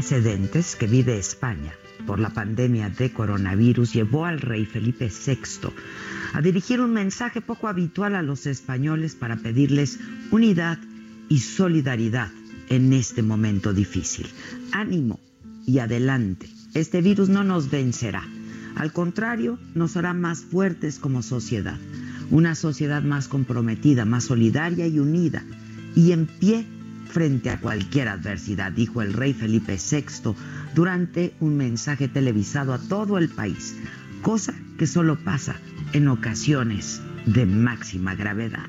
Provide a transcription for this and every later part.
Precedentes que vive España por la pandemia de coronavirus llevó al rey Felipe VI a dirigir un mensaje poco habitual a los españoles para pedirles unidad y solidaridad en este momento difícil. Ánimo y adelante. Este virus no nos vencerá. Al contrario, nos hará más fuertes como sociedad. Una sociedad más comprometida, más solidaria y unida. Y en pie frente a cualquier adversidad, dijo el rey Felipe VI durante un mensaje televisado a todo el país, cosa que solo pasa en ocasiones de máxima gravedad.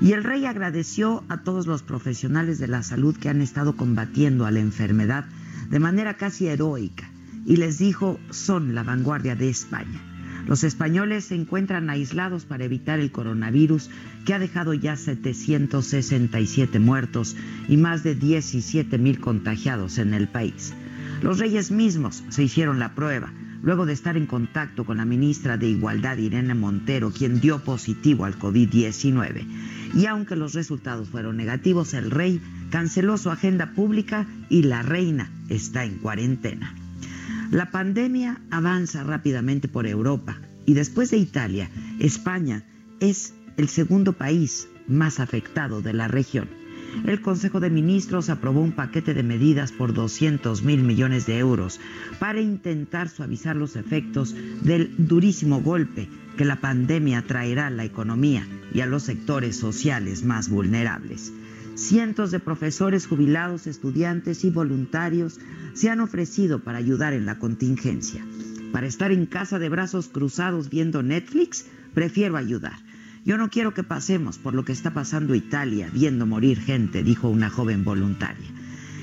Y el rey agradeció a todos los profesionales de la salud que han estado combatiendo a la enfermedad de manera casi heroica y les dijo son la vanguardia de España. Los españoles se encuentran aislados para evitar el coronavirus que ha dejado ya 767 muertos y más de 17 mil contagiados en el país. Los reyes mismos se hicieron la prueba luego de estar en contacto con la ministra de Igualdad Irene Montero, quien dio positivo al COVID-19. Y aunque los resultados fueron negativos, el rey canceló su agenda pública y la reina está en cuarentena. La pandemia avanza rápidamente por Europa y después de Italia, España es el segundo país más afectado de la región. El Consejo de Ministros aprobó un paquete de medidas por 200 mil millones de euros para intentar suavizar los efectos del durísimo golpe que la pandemia traerá a la economía y a los sectores sociales más vulnerables. Cientos de profesores jubilados, estudiantes y voluntarios se han ofrecido para ayudar en la contingencia. Para estar en casa de brazos cruzados viendo Netflix, prefiero ayudar. Yo no quiero que pasemos por lo que está pasando Italia viendo morir gente, dijo una joven voluntaria.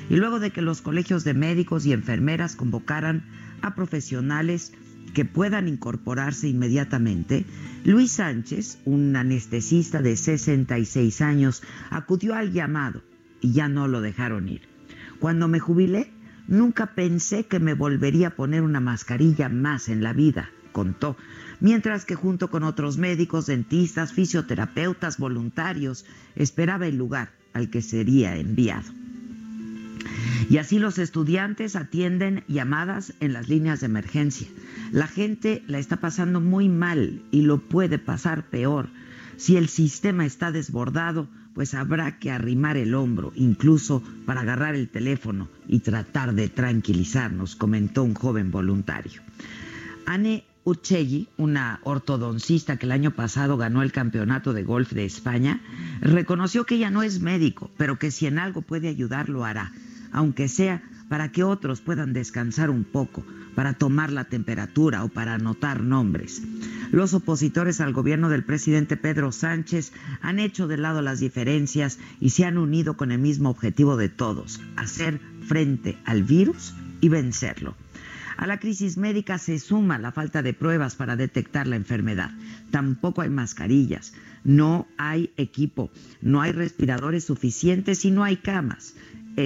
Y luego de que los colegios de médicos y enfermeras convocaran a profesionales que puedan incorporarse inmediatamente, Luis Sánchez, un anestesista de 66 años, acudió al llamado y ya no lo dejaron ir. Cuando me jubilé, nunca pensé que me volvería a poner una mascarilla más en la vida, contó, mientras que junto con otros médicos, dentistas, fisioterapeutas, voluntarios, esperaba el lugar al que sería enviado. Y así los estudiantes atienden llamadas en las líneas de emergencia. La gente la está pasando muy mal y lo puede pasar peor. Si el sistema está desbordado, pues habrá que arrimar el hombro, incluso para agarrar el teléfono y tratar de tranquilizarnos, comentó un joven voluntario. Anne Uchegui, una ortodoncista que el año pasado ganó el campeonato de golf de España, reconoció que ella no es médico, pero que si en algo puede ayudar lo hará aunque sea para que otros puedan descansar un poco, para tomar la temperatura o para anotar nombres. Los opositores al gobierno del presidente Pedro Sánchez han hecho de lado las diferencias y se han unido con el mismo objetivo de todos, hacer frente al virus y vencerlo. A la crisis médica se suma la falta de pruebas para detectar la enfermedad. Tampoco hay mascarillas, no hay equipo, no hay respiradores suficientes y no hay camas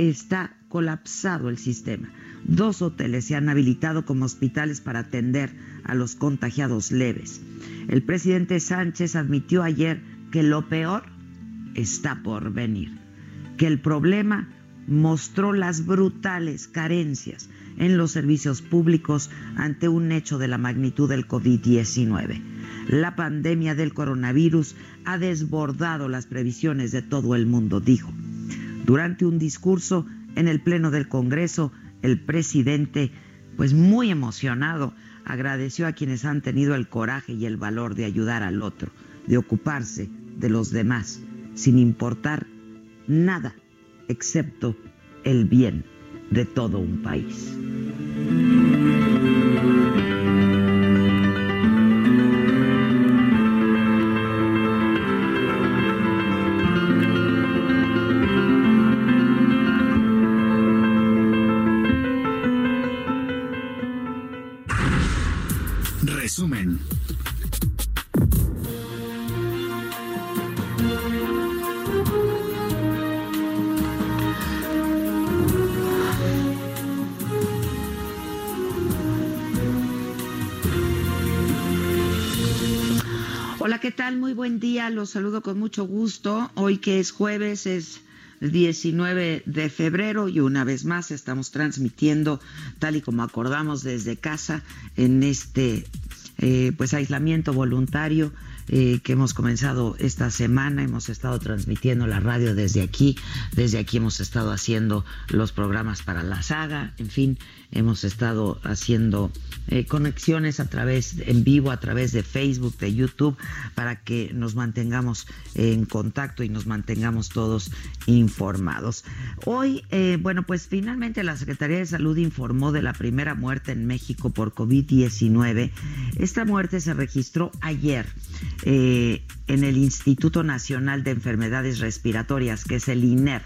está colapsado el sistema. Dos hoteles se han habilitado como hospitales para atender a los contagiados leves. El presidente Sánchez admitió ayer que lo peor está por venir, que el problema mostró las brutales carencias en los servicios públicos ante un hecho de la magnitud del COVID-19. La pandemia del coronavirus ha desbordado las previsiones de todo el mundo, dijo. Durante un discurso en el Pleno del Congreso, el presidente, pues muy emocionado, agradeció a quienes han tenido el coraje y el valor de ayudar al otro, de ocuparse de los demás, sin importar nada excepto el bien de todo un país. Los saludo con mucho gusto. Hoy que es jueves, es 19 de febrero y una vez más estamos transmitiendo tal y como acordamos desde casa en este eh, pues aislamiento voluntario eh, que hemos comenzado esta semana. Hemos estado transmitiendo la radio desde aquí. Desde aquí hemos estado haciendo los programas para la saga. En fin, hemos estado haciendo eh, conexiones a través, en vivo, a través de Facebook, de YouTube, para que nos mantengamos en contacto y nos mantengamos todos informados. Hoy, eh, bueno, pues finalmente la Secretaría de Salud informó de la primera muerte en México por COVID-19. Esta muerte se registró ayer eh, en el Instituto Nacional de Enfermedades Respiratorias, que es el INER.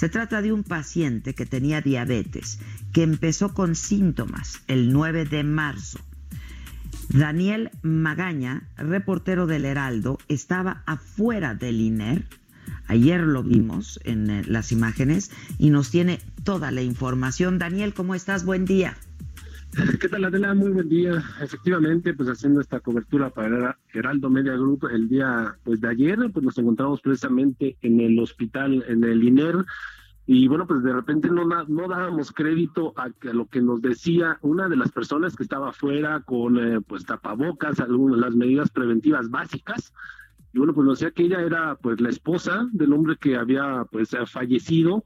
Se trata de un paciente que tenía diabetes, que empezó con síntomas el 9 de marzo. Daniel Magaña, reportero del Heraldo, estaba afuera del INER. Ayer lo vimos en eh, las imágenes y nos tiene toda la información. Daniel, ¿cómo estás? Buen día. ¿Qué tal, Adela? Muy buen día. Efectivamente, pues haciendo esta cobertura para Heraldo Media Group el día pues de ayer, pues nos encontramos precisamente en el hospital, en el INER, y bueno, pues de repente no, no dábamos crédito a, lo que nos decía una de las personas que estaba afuera con eh, pues tapabocas, algunas las medidas preventivas básicas, y bueno, pues nos decía que ella era pues la esposa del hombre que había pues fallecido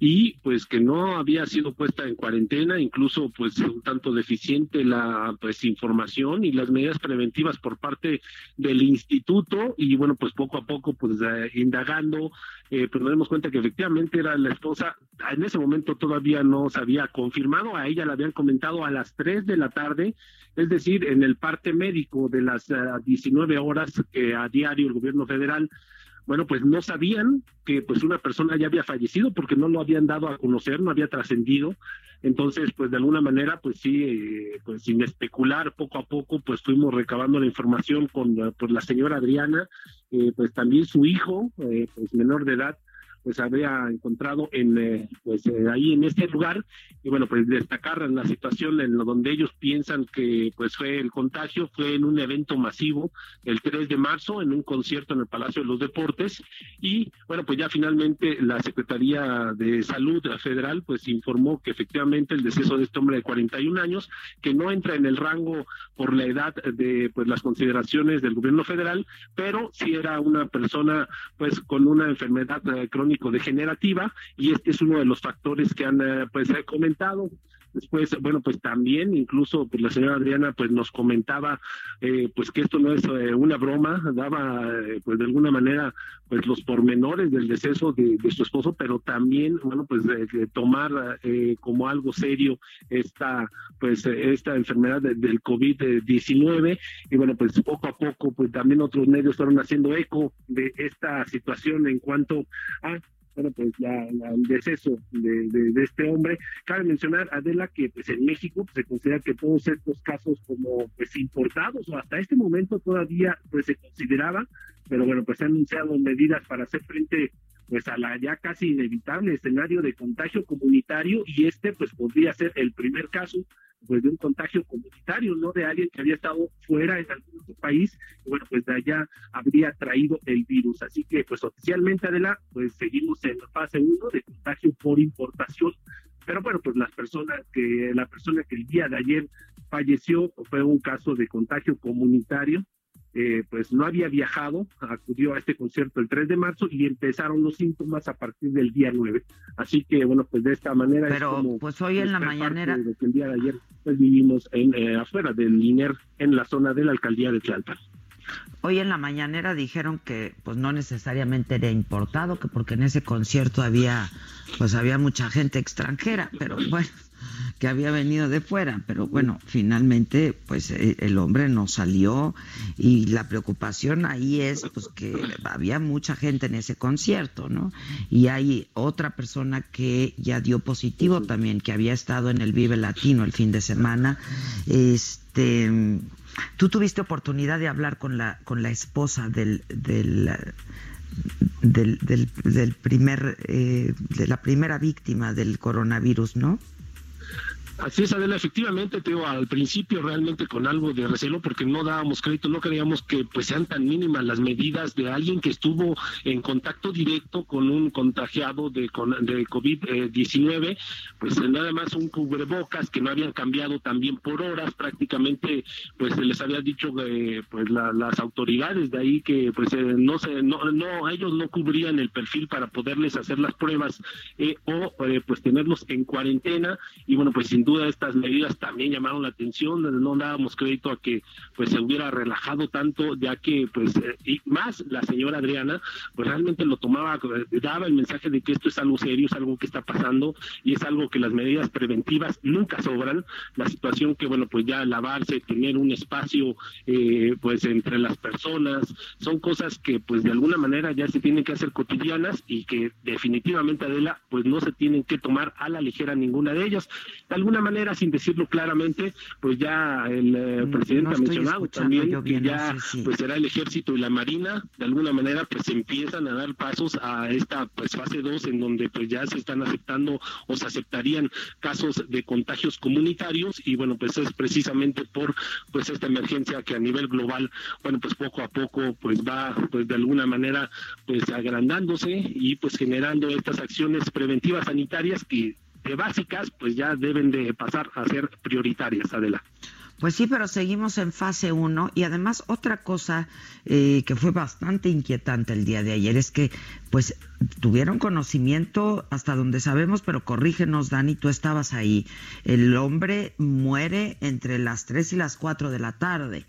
y pues que no había sido puesta en cuarentena, incluso pues un tanto deficiente la pues información y las medidas preventivas por parte del instituto y bueno pues poco a poco pues eh, indagando eh, pues nos dimos cuenta que efectivamente era la esposa, en ese momento todavía no se había confirmado, a ella la habían comentado a las 3 de la tarde, es decir, en el parte médico de las 19 eh, horas que a diario el gobierno federal bueno, pues no sabían que pues una persona ya había fallecido porque no lo habían dado a conocer, no había trascendido. Entonces, pues de alguna manera, pues sí, eh, pues sin especular, poco a poco, pues fuimos recabando la información con pues, la señora Adriana, eh, pues también su hijo, eh, pues menor de edad, pues había encontrado en eh, pues eh, ahí en este lugar. Y bueno pues destacar la situación en donde ellos piensan que pues fue el contagio fue en un evento masivo el 3 de marzo en un concierto en el Palacio de los Deportes. Y bueno pues ya finalmente la Secretaría de Salud Federal pues informó que efectivamente el deceso de este hombre de 41 años que no entra en el rango por la edad de pues las consideraciones del gobierno federal pero sí era una persona pues con una enfermedad eh, crónica degenerativa y este es uno de los factores que han eh, pues comentado Después, bueno, pues también incluso pues la señora Adriana pues nos comentaba eh, pues que esto no es eh, una broma, daba pues de alguna manera pues los pormenores del deceso de, su esposo, pero también, bueno, pues de, tomar como algo serio esta pues esta enfermedad del COVID-19 y bueno, pues poco a poco pues también otros medios fueron haciendo eco de esta situación en cuanto a bueno, pues la, el deceso de, este hombre. Cabe mencionar, Adela, que pues en México pues, se considera que todos estos casos como pues importados o hasta este momento todavía pues se consideraba, pero bueno, pues se han anunciado medidas para hacer frente pues a la ya casi inevitable escenario de contagio comunitario y este pues podría ser el primer caso pues de un contagio comunitario, no de alguien que había estado fuera en algún otro país, y bueno, pues de allá habría traído el virus. Así que pues oficialmente, Adela, pues seguimos en fase 1 de contagio por importación, pero bueno, pues las personas que, la persona que el día de ayer falleció fue un caso de contagio comunitario, eh, pues no había viajado, acudió a este concierto el 3 de marzo y empezaron los síntomas a partir del día 9. Así que, bueno, pues de esta manera Pero, es como... pues hoy en la mañanera... De que el día de ayer pues, vivimos en, eh, afuera del INER, en la zona de la alcaldía de Tlalpan. Hoy en la mañanera dijeron que pues no necesariamente era importado, que porque en ese concierto había pues había mucha gente extranjera, pero bueno, había venido de fuera, pero bueno, finalmente pues e, el hombre no salió y la preocupación ahí es pues que había mucha gente en ese concierto, ¿no? Y hay otra persona que ya dio positivo también, que había estado en el Vive Latino el fin de semana, este Tú tuviste oportunidad de hablar con la con la esposa del del del, del, primer eh, de la primera víctima del coronavirus, ¿no? Así es, Adela, efectivamente, Teo, al principio realmente con algo de recelo porque no dábamos crédito, no creíamos que pues sean tan mínimas las medidas de alguien que estuvo en contacto directo con un contagiado de, de COVID-19, pues nada más un cubrebocas que no habían cambiado también por horas, prácticamente pues se les había dicho eh, pues las autoridades de ahí que pues eh, no se no, no ellos no cubrían el perfil para poderles hacer las pruebas eh, o pues tenerlos en cuarentena y bueno pues sin duda estas medidas también llamaron la atención, no dábamos crédito a que pues se hubiera relajado tanto, ya que pues eh, y más la señora Adriana pues realmente lo tomaba, daba el mensaje de que esto es algo serio, es algo que está pasando y es algo que las medidas preventivas nunca sobran, la situación que bueno pues ya lavarse, tener un espacio eh, pues entre las personas, son cosas que pues de alguna manera ya se tienen que hacer cotidianas y que definitivamente Adela pues no se tienen que tomar a la ligera ninguna de ellas. De manera, sin decirlo claramente, pues ya el eh, presidente ha mencionado también que ya pues será el ejército y la marina, de alguna manera pues empiezan a dar pasos a esta pues fase 2 en donde pues ya se están aceptando o se aceptarían casos de contagios comunitarios y bueno, pues es precisamente por pues esta emergencia que a nivel global, bueno, pues poco a poco pues va pues de alguna manera pues agrandándose y pues generando estas acciones preventivas sanitarias que básicas, pues ya deben de pasar a ser prioritarias, Adela. Pues sí, pero seguimos en fase 1 y además otra cosa eh, que fue bastante inquietante el día de ayer es que pues tuvieron conocimiento hasta donde sabemos, pero corrígenos Dani, tú estabas ahí. El hombre muere entre las 3 y las 4 de la tarde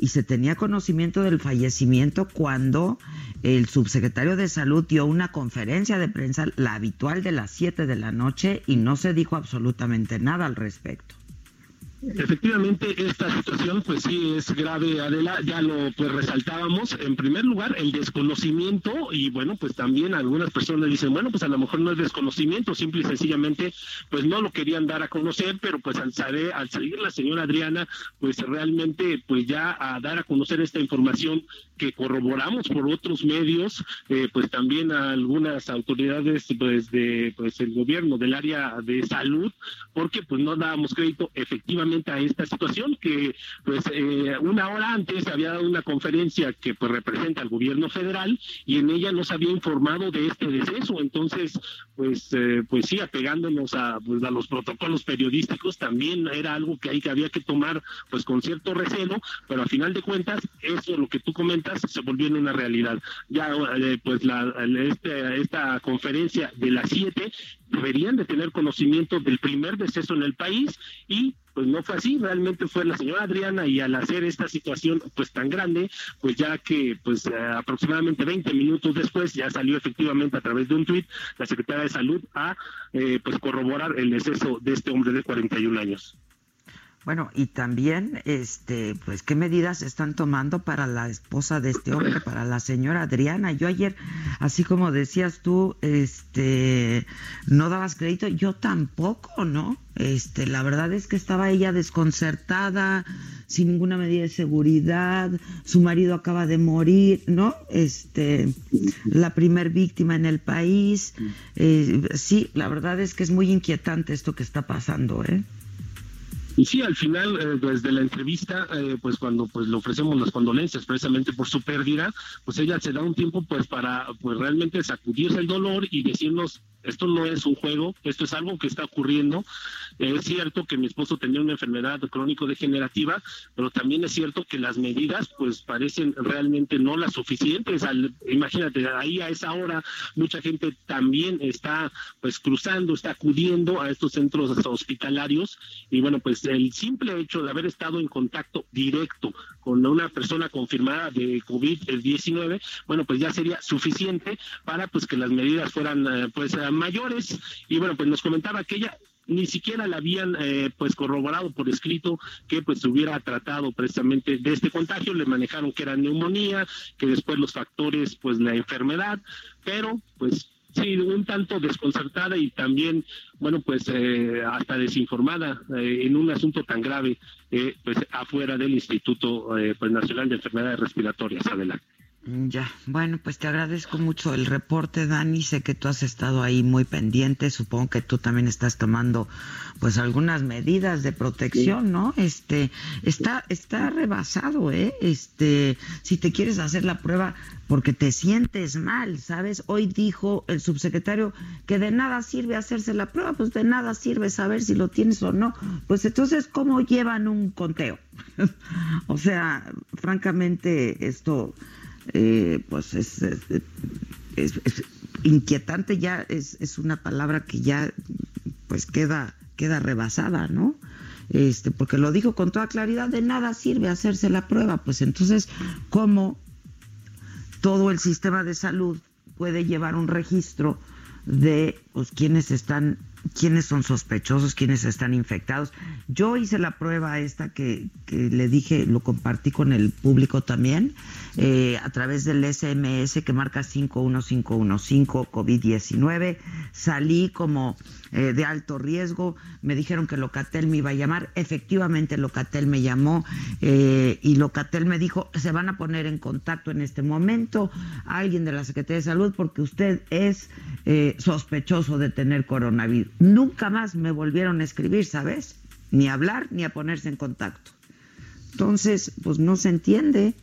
y se tenía conocimiento del fallecimiento cuando el subsecretario de Salud dio una conferencia de prensa, la habitual de las 7 de la noche, y no se dijo absolutamente nada al respecto. Efectivamente, esta situación, pues sí es grave, Adela, ya lo pues resaltábamos. En primer lugar, el desconocimiento, y bueno, pues también algunas personas dicen, bueno, pues a lo mejor no es desconocimiento, simple y sencillamente, pues no lo querían dar a conocer, pero pues al salir, al salir la señora Adriana, pues realmente, pues ya a dar a conocer esta información que corroboramos por otros medios, eh, pues también a algunas autoridades pues de pues el gobierno del área de salud, porque pues no dábamos crédito efectivamente a esta situación que pues eh, una hora antes había dado una conferencia que pues representa al gobierno federal y en ella nos había informado de este deceso. Entonces pues eh, pues sí apegándonos a pues a los protocolos periodísticos también era algo que hay que había que tomar pues con cierto recelo pero a final de cuentas eso lo que tú comentas se volvió en una realidad. Ya eh, pues la este, esta conferencia de las siete deberían de tener conocimiento del primer deceso en el país y pues no fue así, realmente fue la señora Adriana y al hacer esta situación pues tan grande, pues ya que pues eh, aproximadamente 20 minutos después ya salió efectivamente a través de un tuit la secretaria de salud a eh, pues corroborar el deceso de este hombre de 41 años. Bueno, y también, este, pues, ¿qué medidas están tomando para la esposa de este hombre, para la señora Adriana? Yo ayer, así como decías tú, este, no dabas crédito, yo tampoco, ¿no? Este, la verdad es que estaba ella desconcertada, sin ninguna medida de seguridad, su marido acaba de morir, ¿no? Este, la primer víctima en el país. Eh, sí, la verdad es que es muy inquietante esto que está pasando, ¿eh? Y sí, al final, eh, desde la entrevista, eh, pues cuando pues le ofrecemos las condolencias precisamente por su pérdida, pues ella se da un tiempo pues para pues realmente sacudirse el dolor y decirnos esto no es un juego, esto es algo que está ocurriendo. Es cierto que mi esposo tenía una enfermedad crónico-degenerativa, pero también es cierto que las medidas pues parecen realmente no las suficientes. imagínate, ahí a esa hora mucha gente también está pues cruzando, está acudiendo a estos centros hospitalarios y bueno, pues el simple hecho de haber estado en contacto directo con una persona confirmada de COVID-19, bueno, pues ya sería suficiente para pues que las medidas fueran eh, pues mayores. Y bueno, pues nos comentaba que ella ni siquiera la habían eh, pues corroborado por escrito que pues hubiera tratado precisamente de este contagio, le manejaron que era neumonía, que después los factores pues la enfermedad, pero pues sí, un tanto desconcertada y también, bueno, pues eh, hasta desinformada eh, en un asunto tan grave, pues afuera del Instituto pues, Nacional de Enfermedades Respiratorias. Adelante. Ya, bueno, pues te agradezco mucho el reporte, Dani. Sé que tú has estado ahí muy pendiente. Supongo que tú también estás tomando, pues, algunas medidas de protección, ¿no? Este, está, está rebasado, ¿eh? Este, si te quieres hacer la prueba porque te sientes mal, ¿sabes? Hoy dijo el subsecretario que de nada sirve hacerse la prueba, pues de nada sirve saber si lo tienes o no. Pues entonces, ¿cómo llevan un conteo? o sea, francamente, esto eh, pues es, inquietante ya, es, es una palabra que ya pues queda, queda rebasada, ¿no? Este, porque lo dijo con toda claridad, de nada sirve hacerse la prueba, pues entonces, ¿cómo todo el sistema de salud puede llevar un registro de pues, quienes están quiénes son sospechosos, quiénes están infectados. Yo hice la prueba esta que, que le dije, lo compartí con el público también, eh, a través del SMS que marca 51515 COVID-19. Salí como eh, de alto riesgo, me dijeron que Locatel me iba a llamar, efectivamente Locatel me llamó eh, y Locatel me dijo, se van a poner en contacto en este momento alguien de la Secretaría de Salud porque usted es sospechoso de tener coronavirus. Nunca más me volvieron a escribir, ¿sabes? Ni a hablar ni a ponerse en contacto. Entonces, pues no se entiende,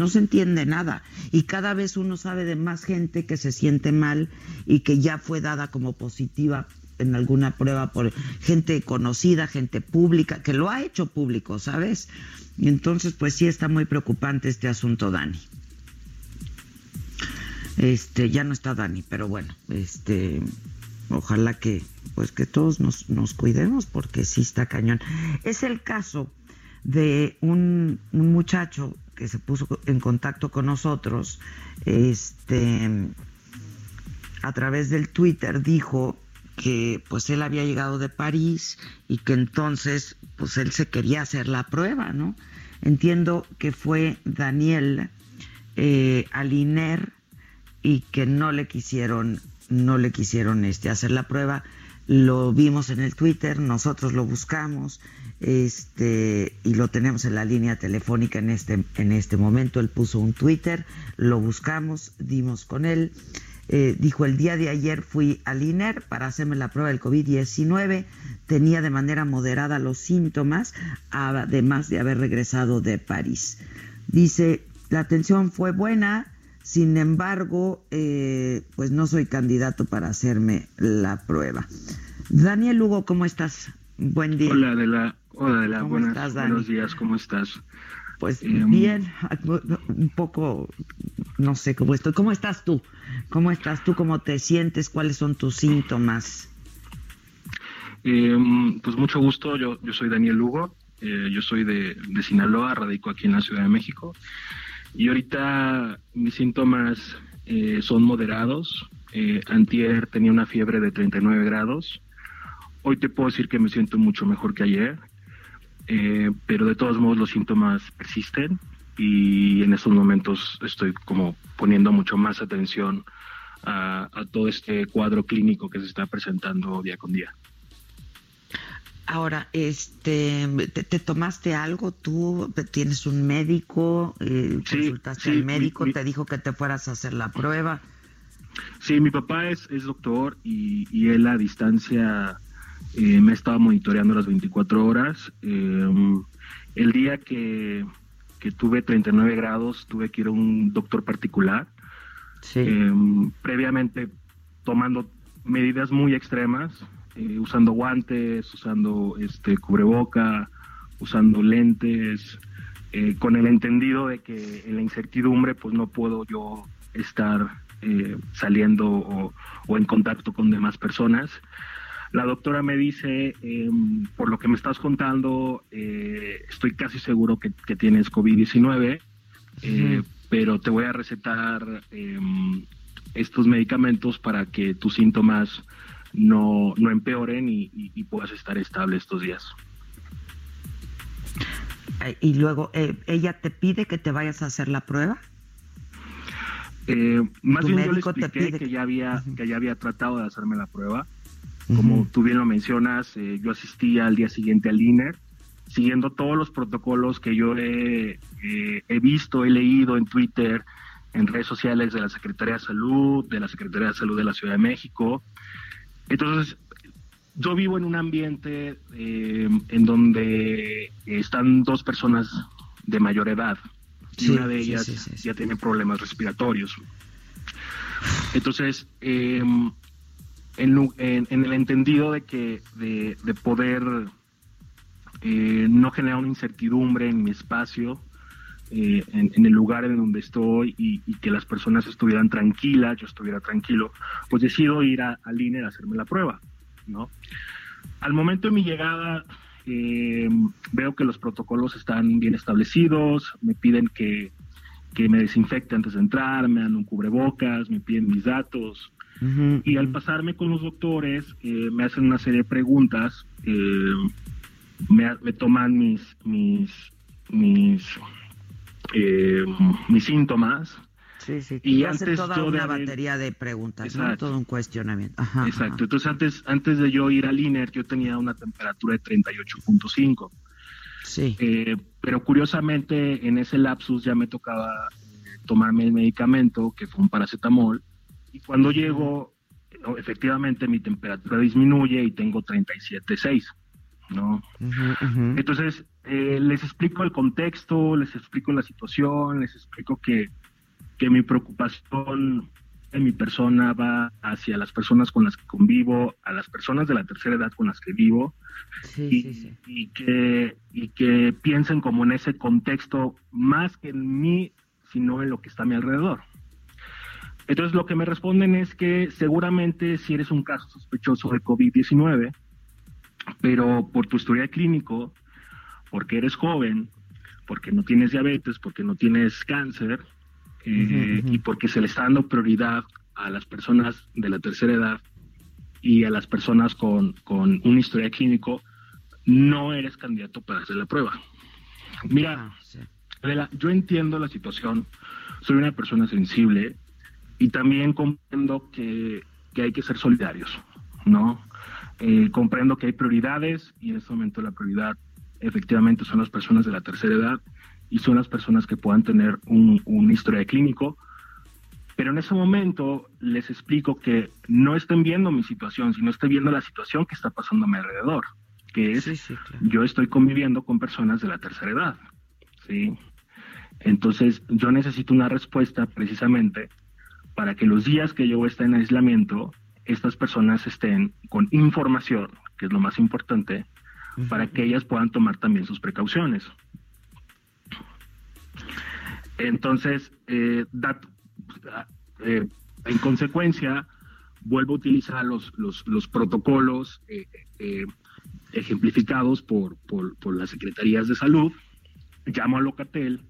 no se entiende nada. Y cada vez uno sabe de más gente que se siente mal y que ya fue dada como positiva en alguna prueba por gente conocida, gente pública, que lo ha hecho público, ¿sabes? Y entonces, pues sí está muy preocupante este asunto, Dani. Este, ya no está Dani, pero bueno, este, ojalá que pues que todos nos, nos cuidemos porque sí está cañón. Es el caso de un, un, muchacho que se puso en contacto con nosotros, este a través del Twitter dijo que pues él había llegado de París y que entonces pues él se quería hacer la prueba, ¿no? Entiendo que fue Daniel eh, Aliner y que no le quisieron no le quisieron este, hacer la prueba. Lo vimos en el Twitter, nosotros lo buscamos este, y lo tenemos en la línea telefónica en este, en este momento. Él puso un Twitter, lo buscamos, dimos con él. Eh, dijo, el día de ayer fui al INER para hacerme la prueba del COVID-19, tenía de manera moderada los síntomas, además de haber regresado de París. Dice, la atención fue buena, sin embargo, eh, pues no soy candidato para hacerme la prueba. Daniel Lugo, ¿cómo estás? Buen día. Hola, de la, hola, buenas, buenos días, ¿cómo estás? Pues em, bien, un poco, no sé cómo estoy. ¿Cómo estás tú? ¿Cómo estás tú? ¿Cómo te sientes? ¿Cuáles son tus síntomas? Em, pues mucho gusto, yo, yo soy Daniel Lugo, eh, yo soy de, de Sinaloa, radico aquí en la Ciudad de México. Y ahorita mis síntomas eh, son moderados. Eh, antier tenía una fiebre de 39 grados. Hoy te puedo decir que me siento mucho mejor que ayer, eh, pero de todos modos los síntomas persisten y en estos momentos estoy como poniendo mucho más atención a todo este cuadro clínico que se está presentando día con día. Ahora, este, ¿te, tomaste algo tú? ¿Tienes un médico? Eh, ¿Consultaste al médico? ¿Te dijo que te fueras a hacer la prueba? Sí, mi papá es, es doctor y, él a distancia eh, me estaba monitoreando las 24 horas. Em, el día que, que tuve 39 grados tuve que ir a un doctor particular. Sí. Em, previamente tomando medidas muy extremas, eh, usando guantes, usando este cubreboca, usando lentes, eh, con el entendido de que en la incertidumbre pues no puedo yo estar eh, saliendo o, en contacto con demás personas. La doctora me dice, em, por lo que me estás contando, estoy casi seguro que, que tienes COVID-19, pero te voy a recetar em, estos medicamentos para que tus síntomas no, no empeoren y, puedas estar estable estos días. Y luego, eh, ¿ella te pide que te vayas a hacer la prueba? Eh, más bien yo le expliqué que, ya había, que ya había tratado de hacerme la prueba. Como tú bien lo mencionas, eh, yo asistí al día siguiente al INER, siguiendo todos los protocolos que yo he, he visto, he leído en Twitter en redes sociales de la Secretaría de Salud, de la Secretaría de Salud de la Ciudad de México. Entonces, yo vivo en un ambiente eh, en donde están dos personas de mayor edad y una de ellas ya tiene problemas respiratorios. Entonces, em, en, el entendido de que de, poder eh, no generar una incertidumbre en mi espacio, eh, en, el lugar en donde estoy y, que las personas estuvieran tranquilas, yo estuviera tranquilo, pues decido ir a, al INE a hacerme la prueba, ¿no? Al momento de mi llegada, eh, veo que los protocolos están bien establecidos, me piden que, me desinfecte antes de entrar, me dan un cubrebocas, me piden mis datos. Y al pasarme con los doctores, eh, me hacen una serie de preguntas, me, me, toman mis, mis, mis eh, mis síntomas. Sí, sí, y antes toda una batería de preguntas, todo un cuestionamiento. exacto, entonces antes, antes de yo ir al INER, yo tenía una temperatura de 38.5. Sí. Eh, pero curiosamente en ese lapsus ya me tocaba eh, tomarme el medicamento, que fue un paracetamol, y cuando llego, efectivamente mi temperatura disminuye y tengo 37.6. ¿no? Entonces, eh, les explico el contexto, les explico la situación, les explico que, que mi preocupación en mi persona va hacia las personas con las que convivo, a las personas de la tercera edad con las que vivo, y, y, que, y que piensen como en ese contexto más que en mí, sino en lo que está a mi alrededor. Entonces lo que me responden es que seguramente si eres un caso sospechoso de COVID-19, pero por tu historia clínico, porque eres joven, porque no tienes diabetes, porque no tienes cáncer, eh, y porque se le está dando prioridad a las personas de la tercera edad y a las personas con, con un historial clínico, no eres candidato para hacer la prueba. Mira, ah, yo entiendo la situación, soy una persona sensible y también comprendo que, que hay que ser solidarios, ¿no? Eh, comprendo que hay prioridades y en este momento la prioridad efectivamente son las personas de la tercera edad y son las personas que puedan tener un, un historia clínico. Pero en ese momento les explico que no estén viendo mi situación, sino estén viendo la situación que está pasando a mi alrededor, que es yo estoy conviviendo con personas de la tercera edad. ¿sí? Entonces yo necesito una respuesta precisamente para que los días que yo esté en aislamiento estas personas estén con información, que es lo más importante, para que ellas puedan tomar también sus precauciones. Entonces, eh, eh, en consecuencia, vuelvo a utilizar los, los, protocolos eh, ejemplificados por, por, por, las secretarías de salud, llamo a Locatel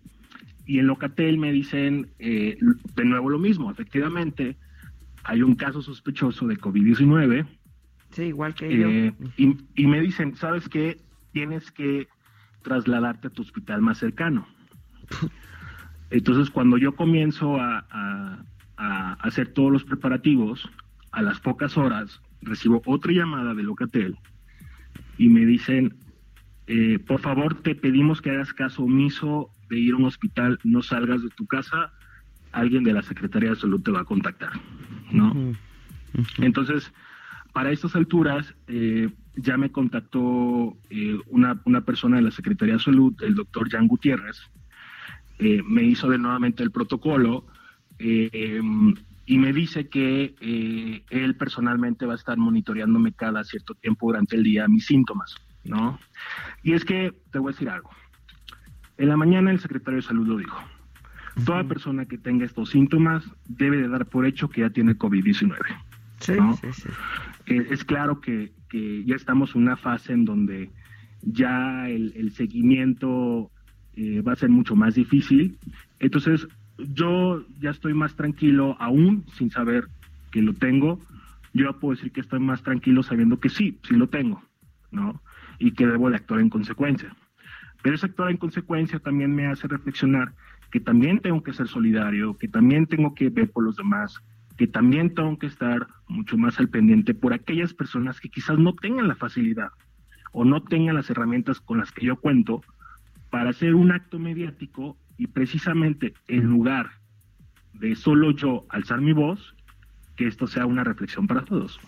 y en Locatel me dicen de nuevo lo mismo, efectivamente, hay un caso sospechoso de COVID-19. Sí, igual que yo. Eh, y, me dicen, ¿sabes qué? Tienes que trasladarte a tu hospital más cercano. Entonces, cuando yo comienzo a, hacer todos los preparativos, a las pocas horas recibo otra llamada de Locatel y me dicen, eh, por favor, te pedimos que hagas caso omiso de ir a un hospital, no salgas de tu casa, alguien de la Secretaría de Salud te va a contactar. ¿no? Entonces, para estas alturas, eh, ya me contactó eh, una, una, persona de la Secretaría de Salud, el doctor Jan Gutiérrez, eh, me hizo de nuevamente el protocolo y me dice que él personalmente va a estar monitoreándome cada cierto tiempo durante el día mis síntomas, ¿no? Y es que te voy a decir algo. En la mañana el secretario de Salud lo dijo. Toda persona que tenga estos síntomas debe de dar por hecho que ya tiene COVID-19. Sí, sí, eh, es claro que, ya estamos en una fase en donde ya el, seguimiento eh, va a ser mucho más difícil. Entonces, yo ya estoy más tranquilo, aún sin saber que lo tengo. Yo puedo decir que estoy más tranquilo sabiendo que sí, sí lo tengo, ¿no? Y que debo de actuar en consecuencia. Pero ese actuar en consecuencia también me hace reflexionar que también tengo que ser solidario, que también tengo que ver por los demás, que también tengo que estar mucho más al pendiente por aquellas personas que quizás no tengan la facilidad o no tengan las herramientas con las que yo cuento para hacer un acto mediático y precisamente en lugar de solo yo alzar mi voz, que esto sea una reflexión para todos.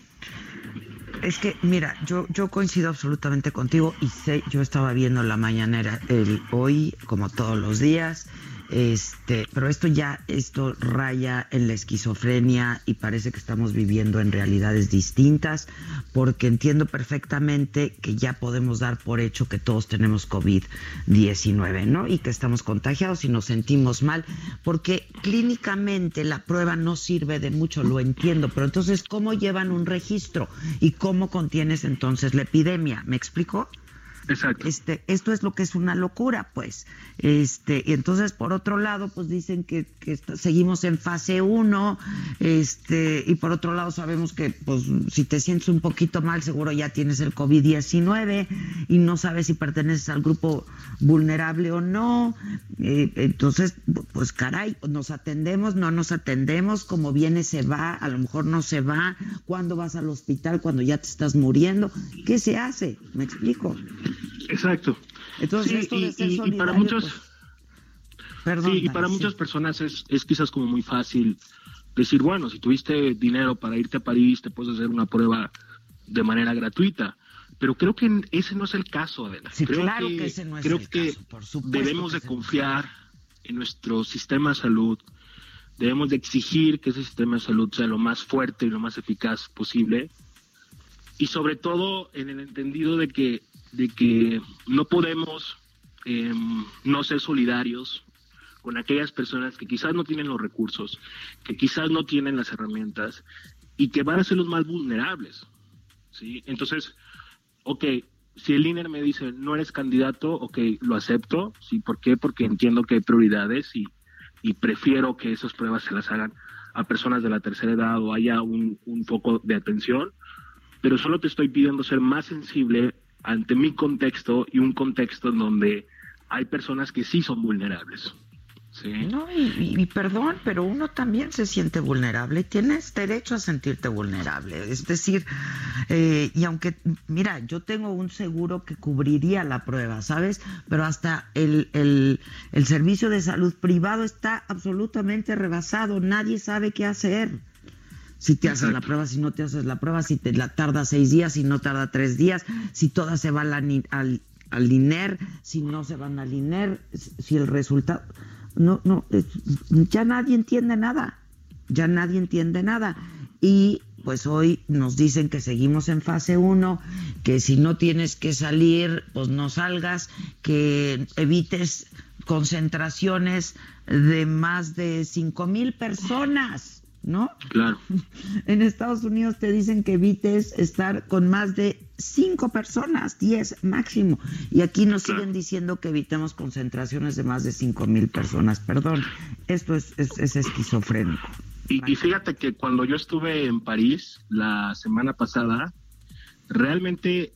Es que, mira, yo, yo coincido absolutamente contigo y sé, yo estaba viendo la mañanera el, hoy, como todos los días, este, pero esto ya, esto raya en la esquizofrenia y parece que estamos viviendo en realidades distintas, porque entiendo perfectamente que ya podemos dar por hecho que todos tenemos COVID-19, ¿no? Y que estamos contagiados y nos sentimos mal, porque clínicamente la prueba no sirve de mucho, lo entiendo, pero entonces, ¿cómo llevan un registro y cómo contienes entonces la epidemia? ¿Me explico? Exacto. Este, esto es lo que es una locura, pues. Este, y entonces, por otro lado, pues dicen que, que seguimos en fase 1, este, y por otro lado sabemos que, pues, si te sientes un poquito mal, seguro ya tienes el COVID-19 y no sabes si perteneces al grupo vulnerable o no. Eh, entonces, pues, caray, nos atendemos, no nos atendemos, como viene se va, a lo mejor no se va, cuando vas al hospital, cuando ya te estás muriendo, ¿qué se hace? ¿Me explico? Exacto. Entonces, sí, y, para muchos, pues, sí, y para muchas personas es, es quizás como muy fácil decir, bueno, si tuviste dinero para irte a París, te puedes hacer una prueba de manera gratuita. Pero creo que ese no es el caso, Adela. Sí, creo claro que, ese no es creo el que caso, por supuesto debemos que de confiar en nuestro sistema de salud, debemos de exigir que ese sistema de salud sea lo más fuerte y lo más eficaz posible, y sobre todo en el entendido de que de que no podemos em, no ser solidarios con aquellas personas que quizás no tienen los recursos, que quizás no tienen las herramientas y que van a ser los más vulnerables. ¿sí? Entonces, ok, si el INER me dice no eres candidato, ok, lo acepto. ¿sí? ¿Por qué? Porque entiendo que hay prioridades y, y prefiero que esas pruebas se las hagan a personas de la tercera edad o haya un, un foco de atención, pero solo te estoy pidiendo ser más sensible ante mi contexto y un contexto en donde hay personas que sí son vulnerables. ¿sí? No, y, perdón, pero uno también se siente vulnerable tienes derecho a sentirte vulnerable. Es decir, eh, y aunque, mira, yo tengo un seguro que cubriría la prueba, ¿sabes? Pero hasta el, el, el servicio de salud privado está absolutamente rebasado, nadie sabe qué hacer si te haces la prueba, si no te haces la prueba, si te la tarda seis días, si no tarda tres días, si todas se van al, al, al INER, si no se van al INER, si el resultado... No, no, ya nadie entiende nada, ya nadie entiende nada. Y pues hoy nos dicen que seguimos en fase 1, que si no tienes que salir, pues no salgas, que evites concentraciones de más de cinco mil personas. ¿No? Claro. En Estados Unidos te dicen que evites estar con más de cinco personas, diez máximo. Y aquí nos Claro. siguen diciendo que evitemos concentraciones de más de cinco mil personas. Perdón, esto es, es, es esquizofrénico. Y, y fíjate que cuando yo estuve en París la semana pasada, realmente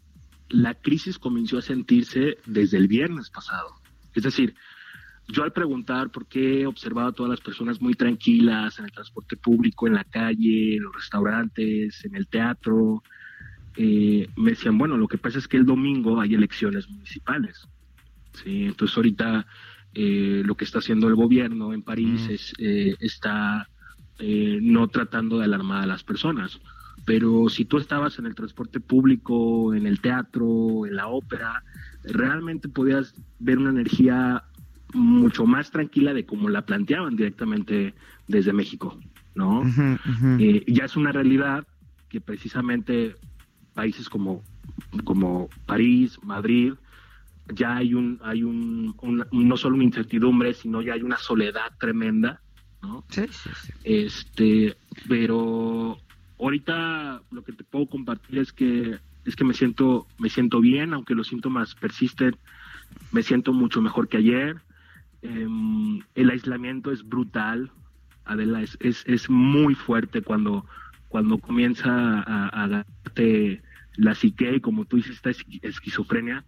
la crisis comenzó a sentirse desde el viernes pasado. Es decir, yo al preguntar por qué observaba a todas las personas muy tranquilas en el transporte público, en la calle, en los restaurantes, en el teatro, eh, me decían, bueno, lo que pasa es que el domingo hay elecciones municipales. ¿sí? Entonces ahorita eh, lo que está haciendo el gobierno en París Mm. es, eh, está eh, no tratando de alarmar a las personas. Pero si tú estabas en el transporte público, en el teatro, en la ópera, realmente podías ver una energía mucho más tranquila de como la planteaban directamente desde México, ¿no? Eh, ya es una realidad que precisamente países como, como París, Madrid, ya hay un, hay un, un- no solo una incertidumbre, sino ya hay una soledad tremenda, ¿no? Sí, sí, sí. Este, pero ahorita lo que te puedo compartir es que es que me siento me siento bien, aunque los síntomas persisten, me siento mucho mejor que ayer. Em, el aislamiento es brutal, Adela, es, es, es muy fuerte cuando cuando comienza a, a darte la psique y como tú dices esta esqui- esquizofrenia,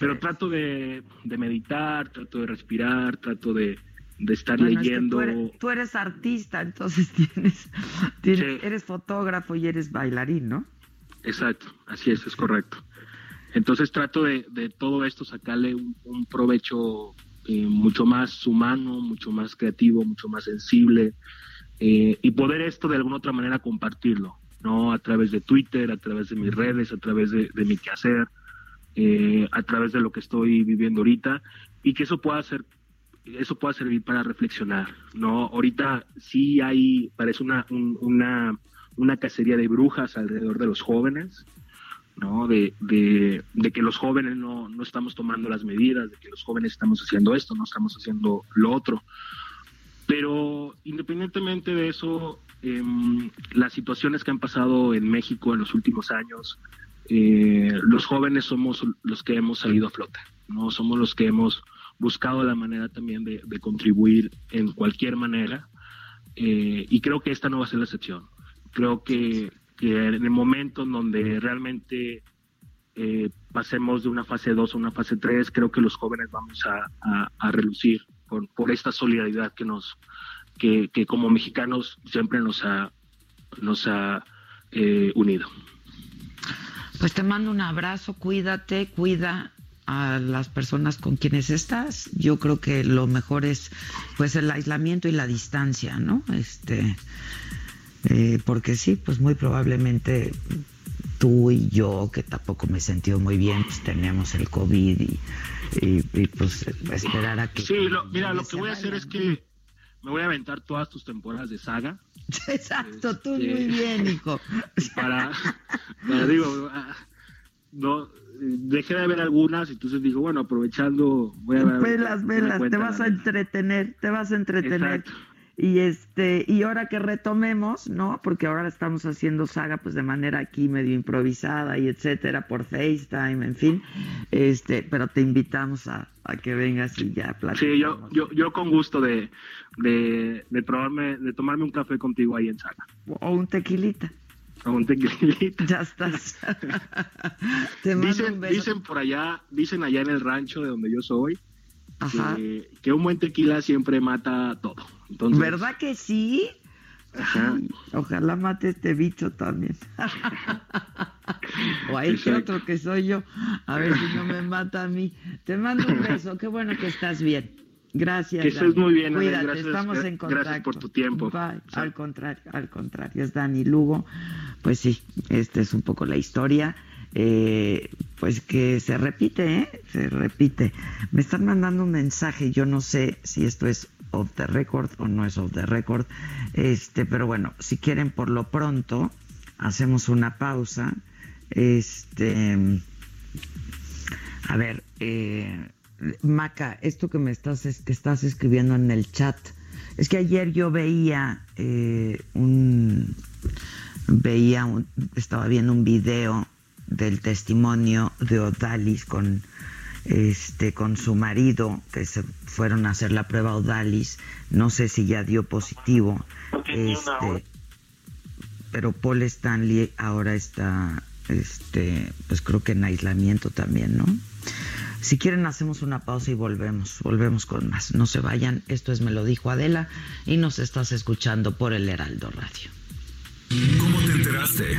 pero trato de, de meditar, trato de respirar, trato de, de estar Bueno, es que leyendo. tú, eres, tú eres artista, entonces tienes, tienes- Sí. eres fotógrafo y eres bailarín, ¿no? Exacto, así es, es correcto. Entonces trato de, de todo esto sacarle un, un provecho eh, mucho más humano, mucho más creativo, mucho más sensible, eh, y poder esto de alguna otra manera compartirlo, ¿no? A través de Twitter, a través de mis redes, a través de, mi quehacer, eh, a través de lo que estoy viviendo ahorita, y que eso pueda ser eso pueda servir para reflexionar, ¿no? Ahorita sí hay, parece una, una, una cacería de brujas alrededor de los jóvenes, ¿no? De, de, que los jóvenes no, no, estamos tomando las medidas, de que los jóvenes estamos haciendo esto, no estamos haciendo lo otro. Pero independientemente de eso, em, las situaciones que han pasado en México en los últimos años, eh, los jóvenes somos los que hemos salido a flote, ¿no? Somos los que hemos buscado la manera también de, contribuir en cualquier manera eh, y creo que esta no va a ser la excepción. Creo que, en el momento en donde realmente eh, pasemos de una fase 2 a una fase 3, creo que los jóvenes vamos a, relucir por, por, esta solidaridad que nos que, como mexicanos siempre nos ha nos ha eh, unido. Pues te mando un abrazo, cuídate, cuida a las personas con quienes estás. Yo creo que lo mejor es pues el aislamiento y la distancia, ¿no? Este eh, porque sí, pues muy probablemente tú y yo, que tampoco me he sentido muy bien, pues tenemos el COVID y, pues esperar a que... Sí, mira, lo que voy a hacer es que me voy a aventar todas tus temporadas de saga. Exacto, tú muy este, bien, hijo. Para, para digo, ah, no, dejé de ver algunas, y entonces digo, bueno, aprovechando, voy a ver. Velas, velas, te vas a entretener, te vas a entretener. Y este, y ahora que retomemos, ¿no? Porque ahora estamos haciendo saga pues de manera aquí medio improvisada y etcétera, por FaceTime, en fin. Este, pero te invitamos a, que vengas y ya platiquemos. Sí, yo, yo, yo con gusto de, de, de, probarme, de tomarme un café contigo ahí en saga. O un tequilita. Un tequilita. Ya estás. dicen, dicen por allá, dicen allá en el rancho de donde yo soy, Que, un buen tequila siempre mata todo. Entonces, ¿Verdad que sí? ojalá mate este bicho también. o ahí que otro que soy yo. A ver si no me mata a mí. Te mando un beso. Qué bueno que estás bien. Gracias. Que estés muy bien. Cuídate, gracias, estamos en contacto. Gracias por tu tiempo. Al contrario, al contrario. Es Dani Lugo. Pues sí, esta es un poco la historia. Eh, pues que se repite, ¿eh? Se repite. Me están mandando un mensaje. Yo no sé si esto es off the record o no es off the record. Este, pero bueno, si quieren por lo pronto, hacemos una pausa. Este. A ver, eh Maca, esto que me estás, estás escribiendo en el chat, es que ayer yo veía eh, un, veía estaba viendo un video del testimonio de Odalis con este con su marido que se fueron a hacer la prueba Odalis, no sé si ya dio positivo, este, pero Paul Stanley ahora está, este, pues creo que en aislamiento también, ¿no? Si quieren hacemos una pausa y volvemos, volvemos con más. No se vayan, esto es Me lo dijo Adela y nos estás escuchando por el Heraldo Radio. ¿Cómo te enteraste?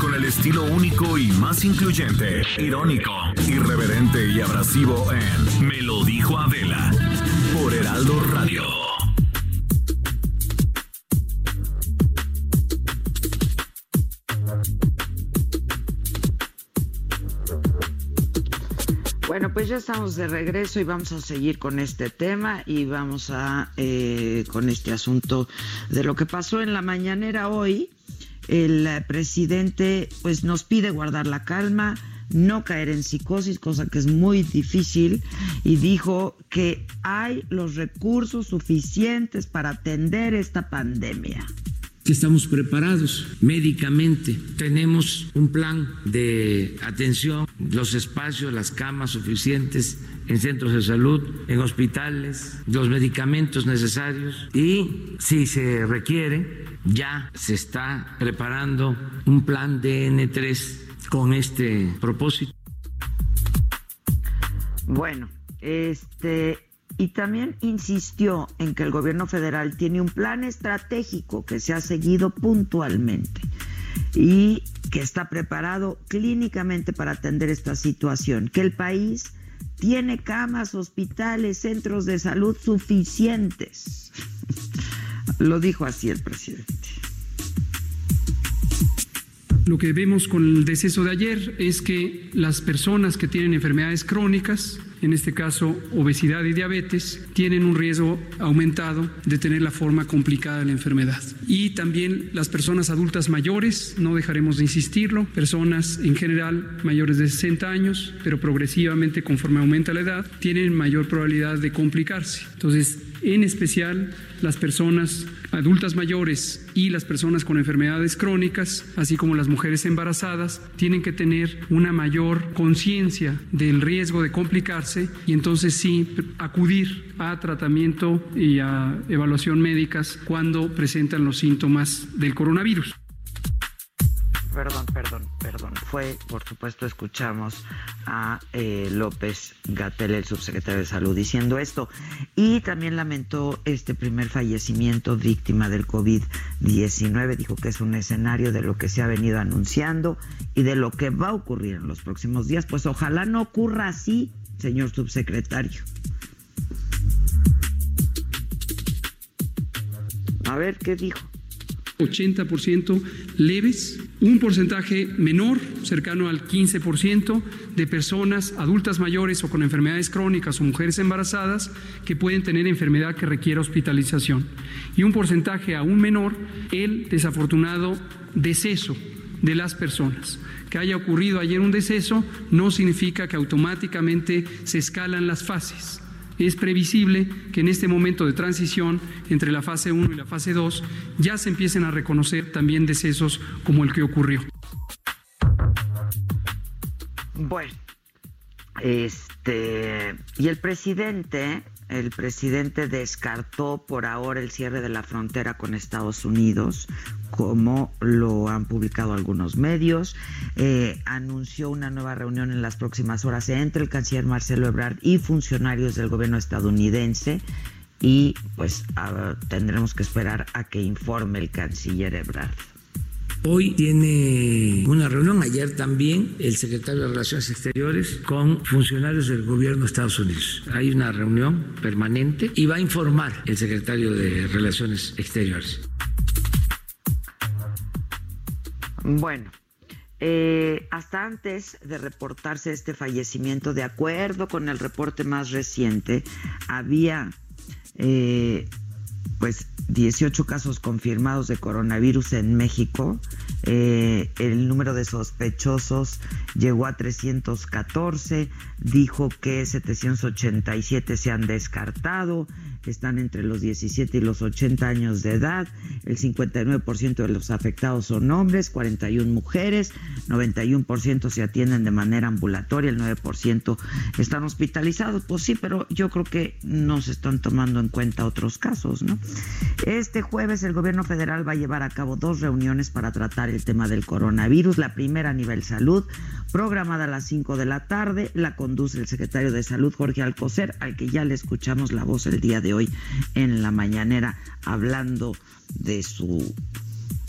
Con el estilo único y más incluyente, irónico, irreverente y abrasivo en Me lo dijo Adela por Heraldo Radio. Bueno, pues ya estamos de regreso y vamos a seguir con este tema y vamos a eh, con este asunto de lo que pasó en la mañanera hoy el eh, presidente pues nos pide guardar la calma, no caer en psicosis, cosa que es muy difícil, y dijo que hay los recursos suficientes para atender esta pandemia. que estamos preparados médicamente. Tenemos un plan de atención, los espacios, las camas suficientes en centros de salud, en hospitales, los medicamentos necesarios y si se requiere, ya se está preparando un plan de N3 con este propósito. Bueno, este y también insistió en que el gobierno federal tiene un plan estratégico que se ha seguido puntualmente y que está preparado clínicamente para atender esta situación, que el país tiene camas, hospitales, centros de salud suficientes. Lo dijo así el presidente. Lo que vemos con el deceso de ayer es que las personas que tienen enfermedades crónicas en este caso obesidad y diabetes, tienen un riesgo aumentado de tener la forma complicada de la enfermedad. Y también las personas adultas mayores, no dejaremos de insistirlo, personas en general mayores de 60 años, pero progresivamente conforme aumenta la edad, tienen mayor probabilidad de complicarse. Entonces, en especial las personas adultas mayores y las personas con enfermedades crónicas, así como las mujeres embarazadas, tienen que tener una mayor conciencia del riesgo de complicarse y entonces sí acudir a tratamiento y a evaluación médicas cuando presentan los síntomas del coronavirus perdón, perdón, perdón. Fue, por supuesto, escuchamos a eh, López Gatel, el subsecretario de Salud, diciendo esto. Y también lamentó este primer fallecimiento víctima del COVID-19. Dijo que es un escenario de lo que se ha venido anunciando y de lo que va a ocurrir en los próximos días. Pues ojalá no ocurra así, señor subsecretario. A ver, ¿qué dijo? 80% leves, un porcentaje menor, cercano al 15%, de personas adultas mayores o con enfermedades crónicas o mujeres embarazadas que pueden tener enfermedad que requiera hospitalización. Y un porcentaje aún menor, el desafortunado deceso de las personas. Que haya ocurrido ayer un deceso no significa que automáticamente se escalan las fases es previsible que en este momento de transición entre la fase 1 y la fase 2 ya se empiecen a reconocer también decesos como el que ocurrió. Bueno, este, y el presidente el presidente descartó por ahora el cierre de la frontera con Estados Unidos, como lo han publicado algunos medios. Eh, anunció una nueva reunión en las próximas horas entre el canciller Marcelo Ebrard y funcionarios del gobierno estadounidense. Y pues tendremos que esperar a que informe el canciller Ebrard. Hoy tiene una reunión, ayer también, el secretario de Relaciones Exteriores con funcionarios del gobierno de Estados Unidos. Hay una reunión permanente y va a informar el secretario de Relaciones Exteriores. Bueno. Eh, hasta antes de reportarse este fallecimiento, de acuerdo con el reporte más reciente, había eh, pues 18 casos confirmados de coronavirus en México. Eh, el número de sospechosos llegó a 314. Dijo que 787 se han descartado están entre los 17 y los 80 años de edad. El 59% de los afectados son hombres, 41 mujeres, 91% se atienden de manera ambulatoria, el 9% están hospitalizados. Pues sí, pero yo creo que no se están tomando en cuenta otros casos, ¿no? Este jueves el gobierno federal va a llevar a cabo dos reuniones para tratar el tema del coronavirus. La primera a nivel salud, programada a las 5 de la tarde, la conduce el secretario de Salud, Jorge Alcocer, al que ya le escuchamos la voz el día de hoy en la mañanera hablando de su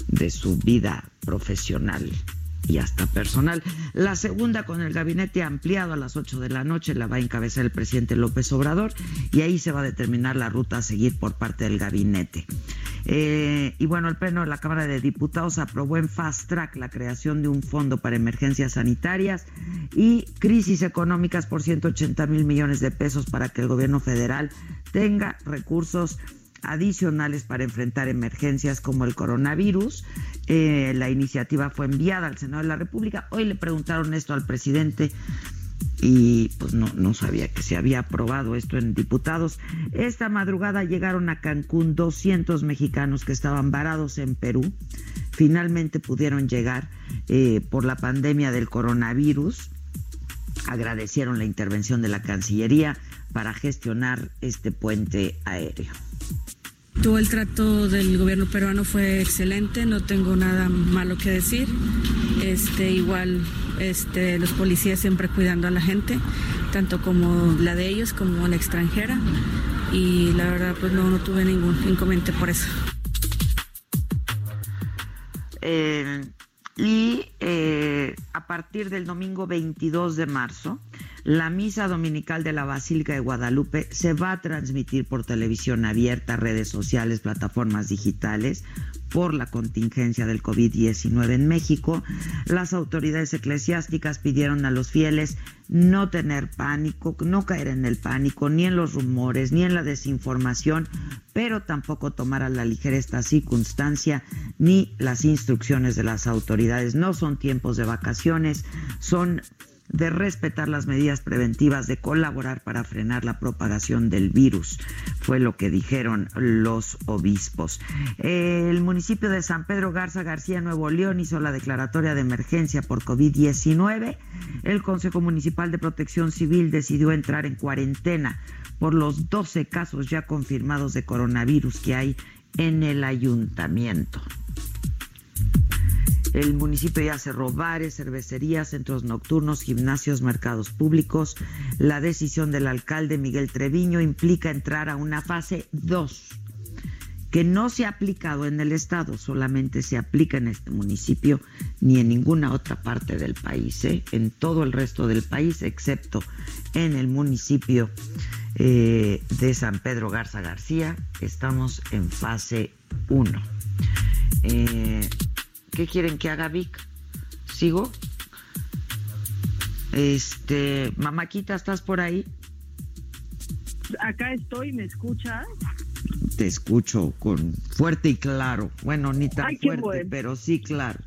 de su vida profesional y hasta personal. La segunda con el gabinete ampliado a las 8 de la noche la va a encabezar el presidente López Obrador y ahí se va a determinar la ruta a seguir por parte del gabinete. Eh, y bueno, el Pleno de la Cámara de Diputados aprobó en fast track la creación de un fondo para emergencias sanitarias y crisis económicas por 180 mil millones de pesos para que el gobierno federal tenga recursos adicionales para enfrentar emergencias como el coronavirus. Eh, la iniciativa fue enviada al Senado de la República. Hoy le preguntaron esto al presidente y pues no, no sabía que se había aprobado esto en diputados. Esta madrugada llegaron a Cancún 200 mexicanos que estaban varados en Perú. Finalmente pudieron llegar eh, por la pandemia del coronavirus. Agradecieron la intervención de la Cancillería para gestionar este puente aéreo. Todo el trato del gobierno peruano fue excelente, no tengo nada malo que decir. Este, igual este, los policías siempre cuidando a la gente, tanto como la de ellos como la extranjera. Y la verdad, pues no, no tuve ningún inconveniente por eso. Eh, y eh, a partir del domingo 22 de marzo, la misa dominical de la Basílica de Guadalupe se va a transmitir por televisión abierta, redes sociales, plataformas digitales por la contingencia del COVID-19 en México. Las autoridades eclesiásticas pidieron a los fieles no tener pánico, no caer en el pánico, ni en los rumores, ni en la desinformación, pero tampoco tomar a la ligera esta circunstancia ni las instrucciones de las autoridades. No son tiempos de vacaciones, son de respetar las medidas preventivas, de colaborar para frenar la propagación del virus, fue lo que dijeron los obispos. El municipio de San Pedro Garza García, Nuevo León, hizo la declaratoria de emergencia por COVID-19. El Consejo Municipal de Protección Civil decidió entrar en cuarentena por los 12 casos ya confirmados de coronavirus que hay en el ayuntamiento. El municipio ya cerró bares, cervecerías, centros nocturnos, gimnasios, mercados públicos. La decisión del alcalde Miguel Treviño implica entrar a una fase 2 que no se ha aplicado en el estado, solamente se aplica en este municipio ni en ninguna otra parte del país, ¿eh? en todo el resto del país, excepto en el municipio eh, de San Pedro Garza García, estamos en fase 1. Eh, ¿Qué quieren que haga Vic? ¿Sigo? Este, Mamáquita, ¿estás por ahí? Acá estoy, ¿me escuchas? Te escucho con fuerte y claro. Bueno, ni tan fuerte, pero sí claro.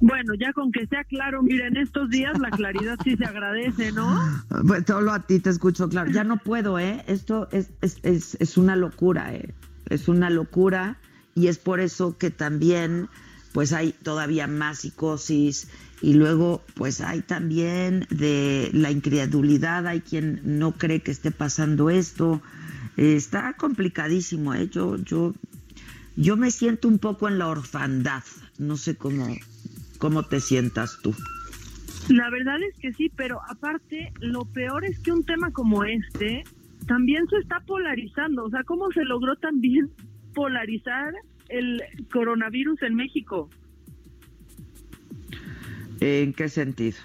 Bueno, ya con que sea claro, miren, estos días la claridad sí se agradece, ¿no? Pues solo a ti te escucho claro. Ya no puedo, ¿eh? Esto es, es, es, es una locura, ¿eh? Es una locura y es por eso que también pues hay todavía más psicosis y luego pues hay también de la incredulidad, hay quien no cree que esté pasando esto. está complicadísimo, ¿eh? yo, yo, yo me siento un poco en la orfandad, no sé cómo, cómo te sientas tú. La verdad es que sí, pero aparte lo peor es que un tema como este también se está polarizando, o sea, ¿cómo se logró también polarizar el coronavirus en México. ¿En qué sentido?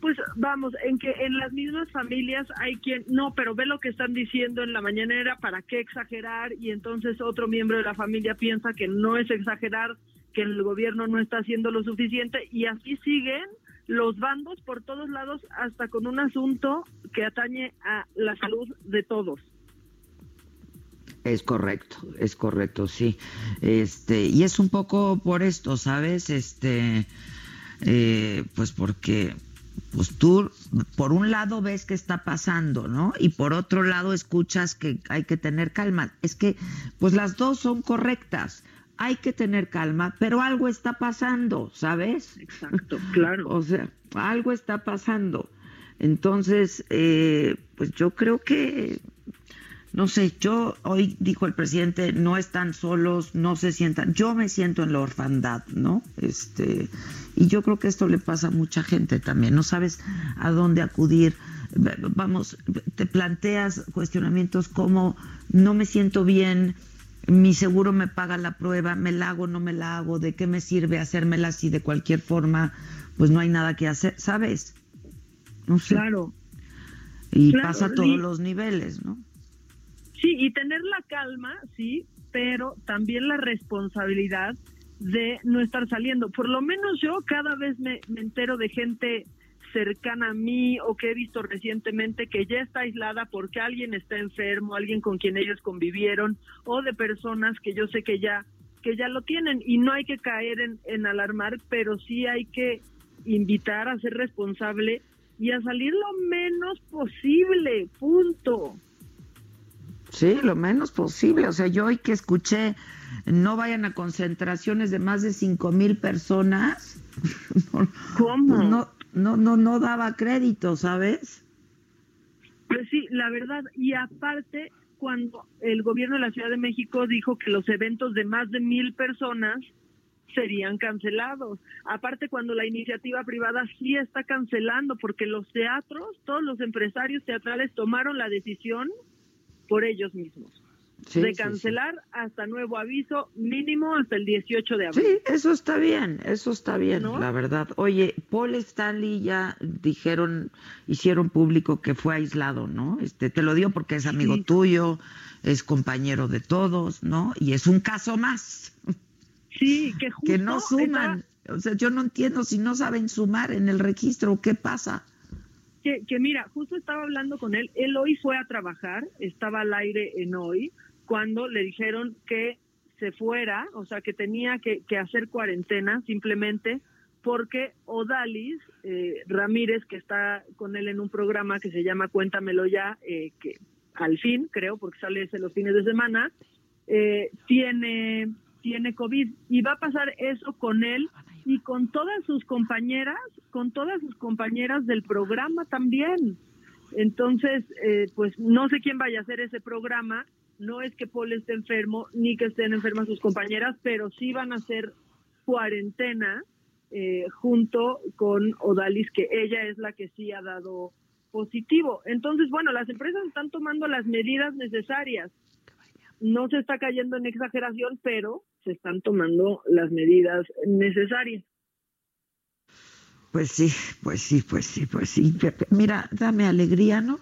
Pues vamos, en que en las mismas familias hay quien, no, pero ve lo que están diciendo en la mañanera, ¿para qué exagerar? Y entonces otro miembro de la familia piensa que no es exagerar, que el gobierno no está haciendo lo suficiente y así siguen los bandos por todos lados hasta con un asunto que atañe a la salud de todos. Es correcto, es correcto, sí. Este, y es un poco por esto, ¿sabes? Este, eh, pues porque pues tú por un lado ves que está pasando, ¿no? Y por otro lado escuchas que hay que tener calma. Es que pues las dos son correctas. Hay que tener calma, pero algo está pasando, ¿sabes? Exacto, claro. o sea, algo está pasando. Entonces, eh, pues yo creo que no sé, yo hoy dijo el presidente, no están solos, no se sientan, yo me siento en la orfandad, ¿no? Este, y yo creo que esto le pasa a mucha gente también, no sabes a dónde acudir. Vamos, te planteas cuestionamientos como no me siento bien, mi seguro me paga la prueba, me la hago, no me la hago, de qué me sirve hacérmela si de cualquier forma pues no hay nada que hacer, ¿sabes? No sé. Claro. Y pasa a todos los niveles, ¿no? Sí, y tener la calma, sí, pero también la responsabilidad de no estar saliendo. Por lo menos yo cada vez me, entero de gente cercana a mí o que he visto recientemente que ya está aislada porque alguien está enfermo, alguien con quien ellos convivieron o de personas que yo sé que ya que ya lo tienen y no hay que caer en, en alarmar, pero sí hay que invitar a ser responsable y a salir lo menos posible, punto. Sí, lo menos posible. O sea, yo hoy que escuché no vayan a concentraciones de más de cinco mil personas, ¿Cómo? No, no, no, no daba crédito, ¿sabes? Pues sí, la verdad. Y aparte, cuando el gobierno de la Ciudad de México dijo que los eventos de más de mil personas serían cancelados. Aparte, cuando la iniciativa privada sí está cancelando, porque los teatros, todos los empresarios teatrales tomaron la decisión por ellos mismos. de cancelar hasta nuevo aviso, mínimo hasta el 18 de abril. Sí, eso está bien, eso está bien, la verdad. Oye, Paul Stanley ya dijeron, hicieron público que fue aislado, ¿no? Este, te lo digo porque es amigo tuyo, es compañero de todos, ¿no? Y es un caso más. Sí, que justo que no suman. O sea, yo no entiendo si no saben sumar en el registro, ¿qué pasa? Que, que mira, justo estaba hablando con él, él hoy fue a trabajar, estaba al aire en hoy, cuando le dijeron que se fuera, o sea, que tenía que, hacer cuarentena simplemente porque Odalis eh, Ramírez, que está con él en un programa que se llama Cuéntamelo ya, eh, que al fin, creo, porque sale ese los fines de semana, eh, tiene, tiene COVID y va a pasar eso con él y con todas sus compañeras, con todas sus compañeras del programa también. Entonces, pues no sé quién vaya a hacer ese programa, no es que Paul esté enfermo ni que estén enfermas sus compañeras, pero sí van a hacer cuarentena eh, junto con Odalis, que ella es la que sí ha dado positivo. Entonces, bueno, las empresas están tomando las medidas necesarias. No se está cayendo en exageración, pero se están tomando las medidas necesarias. Pues sí, pues sí, pues sí, pues sí. Mira, dame alegría, ¿no?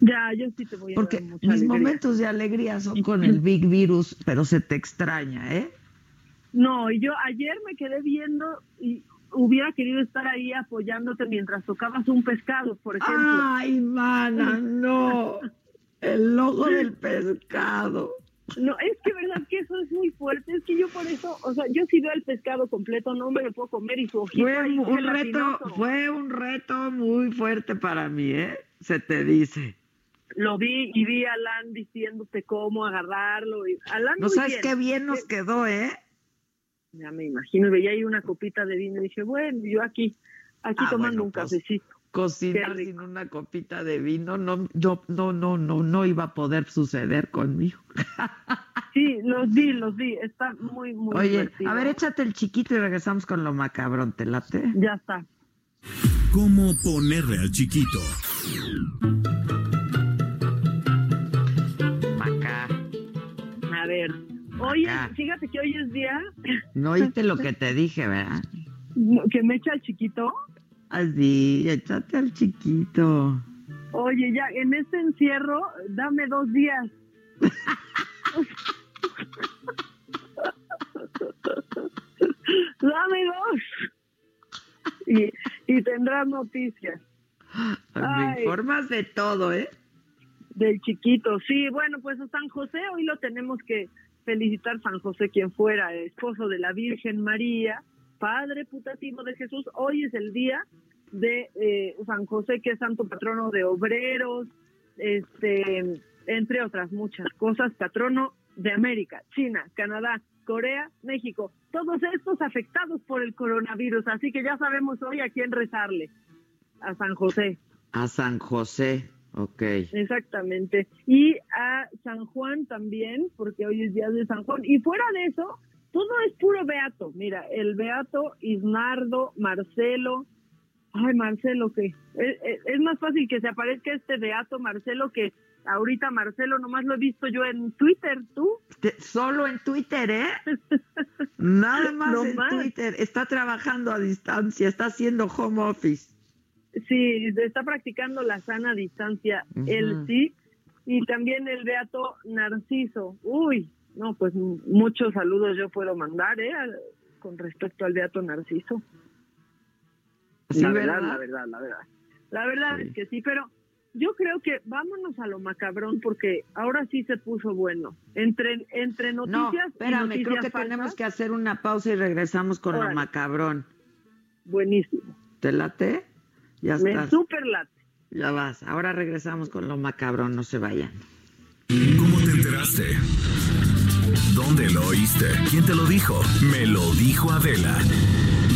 Ya, yo sí te voy a Porque mis momentos de alegría son con el Big Virus, pero se te extraña, ¿eh? No, y yo ayer me quedé viendo y hubiera querido estar ahí apoyándote mientras tocabas un pescado, por ejemplo. Ay, mana, no. El logo del pescado. No, es que verdad que eso es muy fuerte, es que yo por eso, o sea, yo si veo el pescado completo no me lo puedo comer y su ojito Fue un reto, fue un reto muy fuerte para mí, ¿eh? Se te dice lo vi y vi a Alan diciéndote cómo agarrarlo. Y Alan no sabes qué bien nos quedó, ¿eh? Ya me imagino, veía ahí una copita de vino y dije, bueno, yo aquí, aquí ah, tomando un pues, cafecito. Cocinar sin una copita de vino no, no, no, no, no, no iba a poder suceder conmigo. Sí, los vi, los vi, está muy, muy Oye, a ver, échate el chiquito y regresamos con lo macabrón, ¿te late? Ya está. ¿Cómo ponerle al chiquito? ver, hoy, fíjate que hoy es día. No oíste lo que te dije, ¿verdad? Que me echa al chiquito. Así, échate al chiquito. Oye, ya, en este encierro, dame dos días. dame dos. Y, y tendrás noticias. Me informas de todo, ¿eh? Del chiquito, sí, bueno, pues a San José hoy lo tenemos que felicitar, San José quien fuera esposo de la Virgen María, padre putativo de Jesús, hoy es el día de eh, San José que es santo patrono de obreros, este, entre otras muchas cosas, patrono de América, China, Canadá, Corea, México, todos estos afectados por el coronavirus, así que ya sabemos hoy a quién rezarle, a San José. A San José. Ok. Exactamente. Y a San Juan también, porque hoy es día de San Juan. Y fuera de eso, todo es puro beato. Mira, el beato Isnardo, Marcelo. Ay, Marcelo, que es, más fácil que se aparezca este beato Marcelo que ahorita Marcelo, nomás lo he visto yo en Twitter, ¿tú? Solo en Twitter, ¿eh? Nada más en Twitter. Está trabajando a distancia, está haciendo home office. Sí, está practicando la sana distancia, él sí, y también el Beato Narciso. Uy, no, pues muchos saludos yo puedo mandar, ¿eh? Con respecto al Beato Narciso. la verdad, la verdad, la verdad. La verdad es que sí, pero yo creo que vámonos a lo macabrón porque ahora sí se puso bueno. Entre, entre noticias. No, espérame, creo que tenemos que hacer una pausa y regresamos con lo macabrón. Buenísimo. ¿Te late? Ya Me estás. super late. Ya vas. Ahora regresamos con lo macabro, no se vayan. ¿Cómo te enteraste? ¿Dónde lo oíste? ¿Quién te lo dijo? Me lo dijo Adela.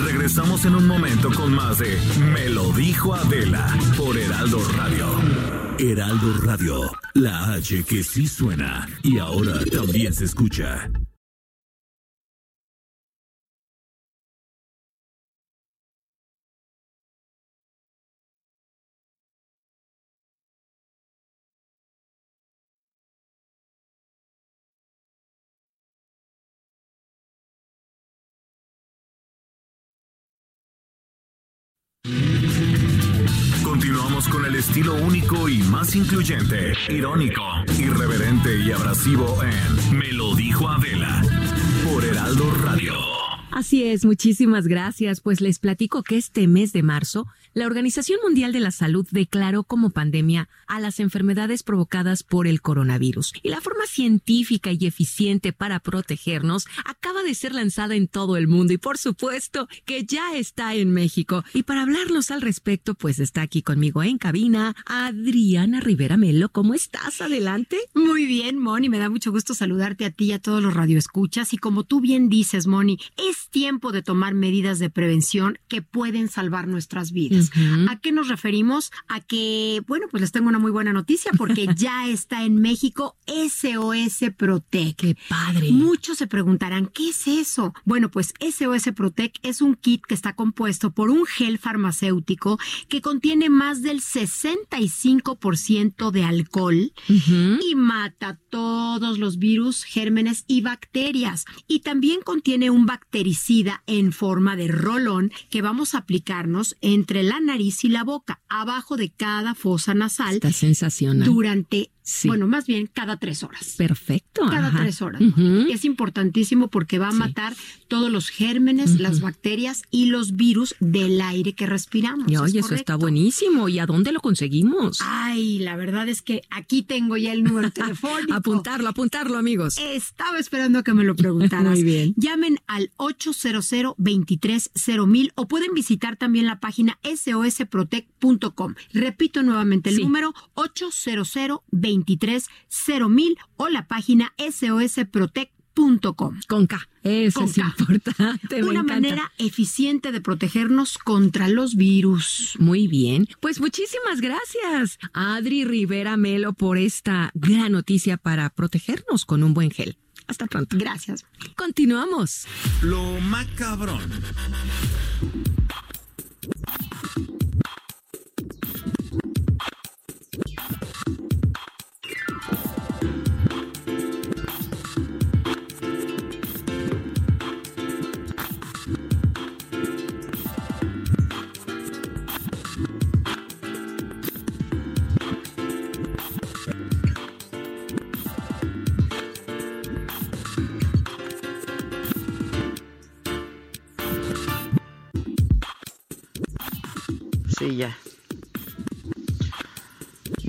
Regresamos en un momento con más de Me lo dijo Adela por Heraldo Radio. Heraldo Radio, la H que sí suena y ahora también se escucha. Estilo único y más incluyente, irónico, irreverente y abrasivo en Me lo dijo Adela por Heraldo Radio. Así es, muchísimas gracias. Pues les platico que este mes de marzo, la Organización Mundial de la Salud declaró como pandemia a las enfermedades provocadas por el coronavirus. Y la forma científica y eficiente para protegernos acaba de ser lanzada en todo el mundo y por supuesto que ya está en México. Y para hablarnos al respecto, pues está aquí conmigo en cabina Adriana Rivera Melo. ¿Cómo estás? Adelante. Muy bien, Moni, me da mucho gusto saludarte a ti y a todos los radioescuchas. Y como tú bien dices, Moni, es tiempo de tomar medidas de prevención que pueden salvar nuestras vidas. ¿A qué nos referimos? A que, bueno, pues les tengo una muy buena noticia porque ya está en México SOS Protect. Qué padre. Muchos se preguntarán, ¿qué es eso? Bueno, pues SOS Protect es un kit que está compuesto por un gel farmacéutico que contiene más del 65% de alcohol y mata todos los virus, gérmenes y bacterias. Y también contiene un bactericida en forma de rolón que vamos a aplicarnos entre la nariz y la boca, abajo de cada fosa nasal, Está sensacional. durante, Sí. bueno, más bien cada tres horas. Perfecto. Cada ajá. tres horas. Es importantísimo porque va a Sí. matar todos los gérmenes, las bacterias y los virus del aire que respiramos. Y Es oye, eso está buenísimo. ¿Y a dónde lo conseguimos? Ay, la verdad es que aquí tengo ya el número telefónico. apuntarlo, apuntarlo, amigos. Estaba esperando a que me lo preguntaras. Muy bien. Llamen al 800 230 o pueden visitar también la página sosprotect.com. Repito nuevamente el Sí. número 800 230 o la página sosprotect.com. Con K. Eso Con es K. importante. me Una encanta. manera eficiente de protegernos contra los virus. Muy bien. Pues muchísimas gracias, Adri Rivera Melo, por esta gran noticia para protegernos con un buen gel. Hasta pronto. Gracias. Continuamos. Lo macabrón.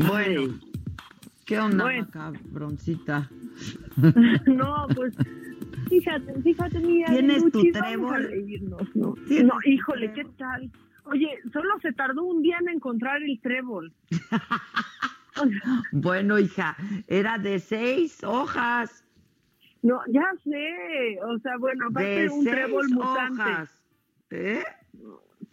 Bueno, ¿qué onda, Bueno. macabroncita? No, pues fíjate, fíjate, mira. ¿Tienes tu trébol? a reírnos, ¿no? ¿Tienes No, híjole, ¿qué tal? Oye, solo se tardó un día en encontrar el trébol. Bueno, hija, era de seis hojas. no, ya sé. O sea, bueno, aparte De de un trébol mutante. hojas. ¿Eh?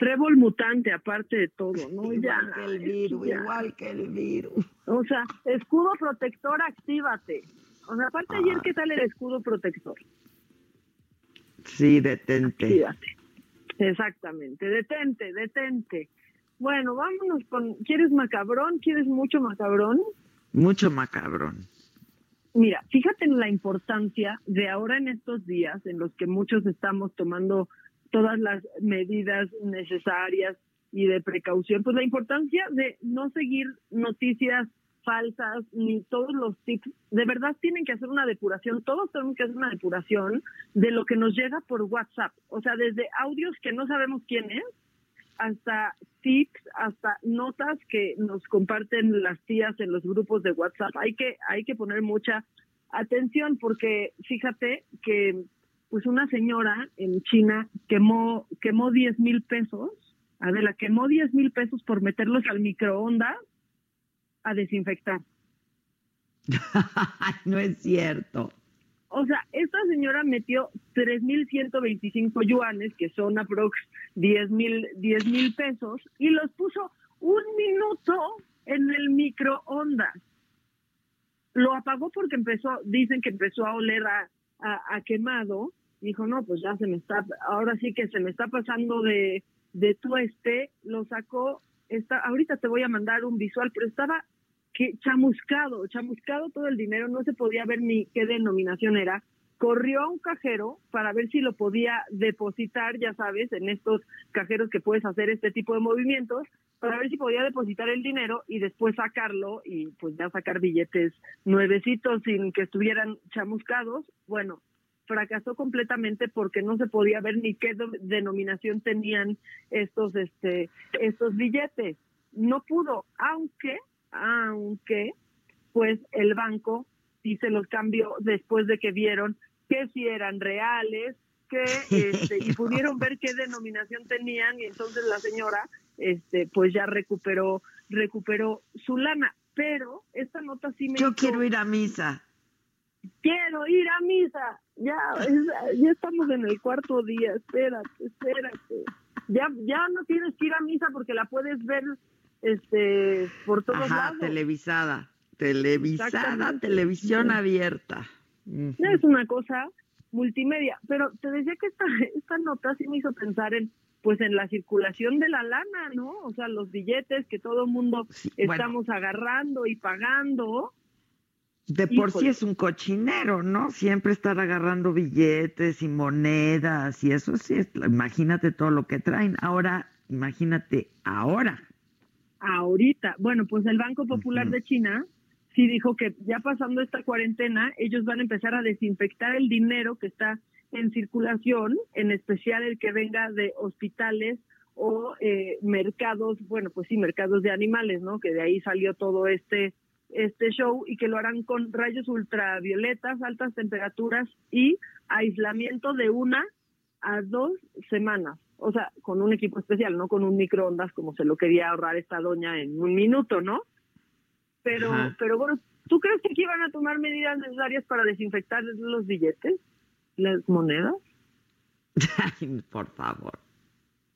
Trébol mutante, aparte de todo, ¿no? Igual ya, que el virus, ya. igual que el virus. O sea, escudo protector, actívate. O sea, aparte ayer, Ah. ¿qué tal el escudo protector? Sí, detente. Actívate. Exactamente, detente, detente. Bueno, vámonos con, ¿quieres macabrón? ¿Quieres mucho macabrón? Mucho macabrón. Mira, fíjate en la importancia de ahora en estos días en los que muchos estamos tomando todas las medidas necesarias y de precaución, pues la importancia de no seguir noticias falsas ni todos los tips. De verdad tienen que hacer una depuración, todos tenemos que hacer una depuración de lo que nos llega por WhatsApp. O sea, desde audios que no sabemos quién es, hasta tips, hasta notas que nos comparten las tías en los grupos de WhatsApp. Hay que, hay que poner mucha atención porque fíjate que pues una señora en China quemó, quemó 10 mil pesos Adela, quemó 10 mil pesos por meterlos al microondas a desinfectar. no es cierto. O sea, esta señora metió 3.125 yuanes, que son aprox 10 mil 10 mil pesos, y los puso un minuto en el microondas. Lo apagó porque empezó, dicen que empezó a oler a, a, quemado. Dijo, no, pues ya se me está, ahora sí que se me está pasando de, de tueste. Lo sacó, está, ahorita te voy a mandar un visual, pero estaba que chamuscado, chamuscado todo el dinero, no se podía ver ni qué denominación era. Corrió a un cajero para ver si lo podía depositar, ya sabes, en estos cajeros que puedes hacer este tipo de movimientos, para ver si podía depositar el dinero y después sacarlo y pues ya sacar billetes nuevecitos sin que estuvieran chamuscados. Bueno, fracasó completamente porque no se podía ver ni qué denominación tenían estos este estos billetes. No pudo, aunque aunque pues el banco sí se los cambió después de que vieron que si eran reales, que este, y pudieron ver qué denominación tenían y entonces la señora este pues ya recuperó recuperó su lana, pero esta nota sí me Yo quiero ir a misa. Quiero ir a misa. Ya ya estamos en el cuarto día, espérate, espérate. Ya ya no tienes que ir a misa porque la puedes ver este por todos Ajá, televisada, televisada, televisión abierta. Es una cosa multimedia, pero te decía que esta esta nota sí me hizo pensar en pues en la circulación de la lana, ¿no? O sea, los billetes que todo mundo estamos agarrando y pagando. De por sí es un cochinero, ¿no? Siempre estar agarrando billetes y monedas y eso sí, imagínate todo lo que traen. Ahora, imagínate ahora ahorita. Bueno, pues el Banco Popular de China sí dijo que ya pasando esta cuarentena, ellos van a empezar a desinfectar el dinero que está en circulación, en especial el que venga de hospitales o eh, mercados, bueno, pues sí, mercados de animales, ¿no? Que de ahí salió todo este este show y que lo harán con rayos ultravioletas, altas temperaturas y aislamiento de una a dos semanas o sea, con un equipo especial, no con un microondas como se lo quería ahorrar esta doña en un minuto, ¿no? Pero, pero bueno, ¿tú crees que aquí van a tomar medidas necesarias para desinfectar los billetes, las monedas? Por favor.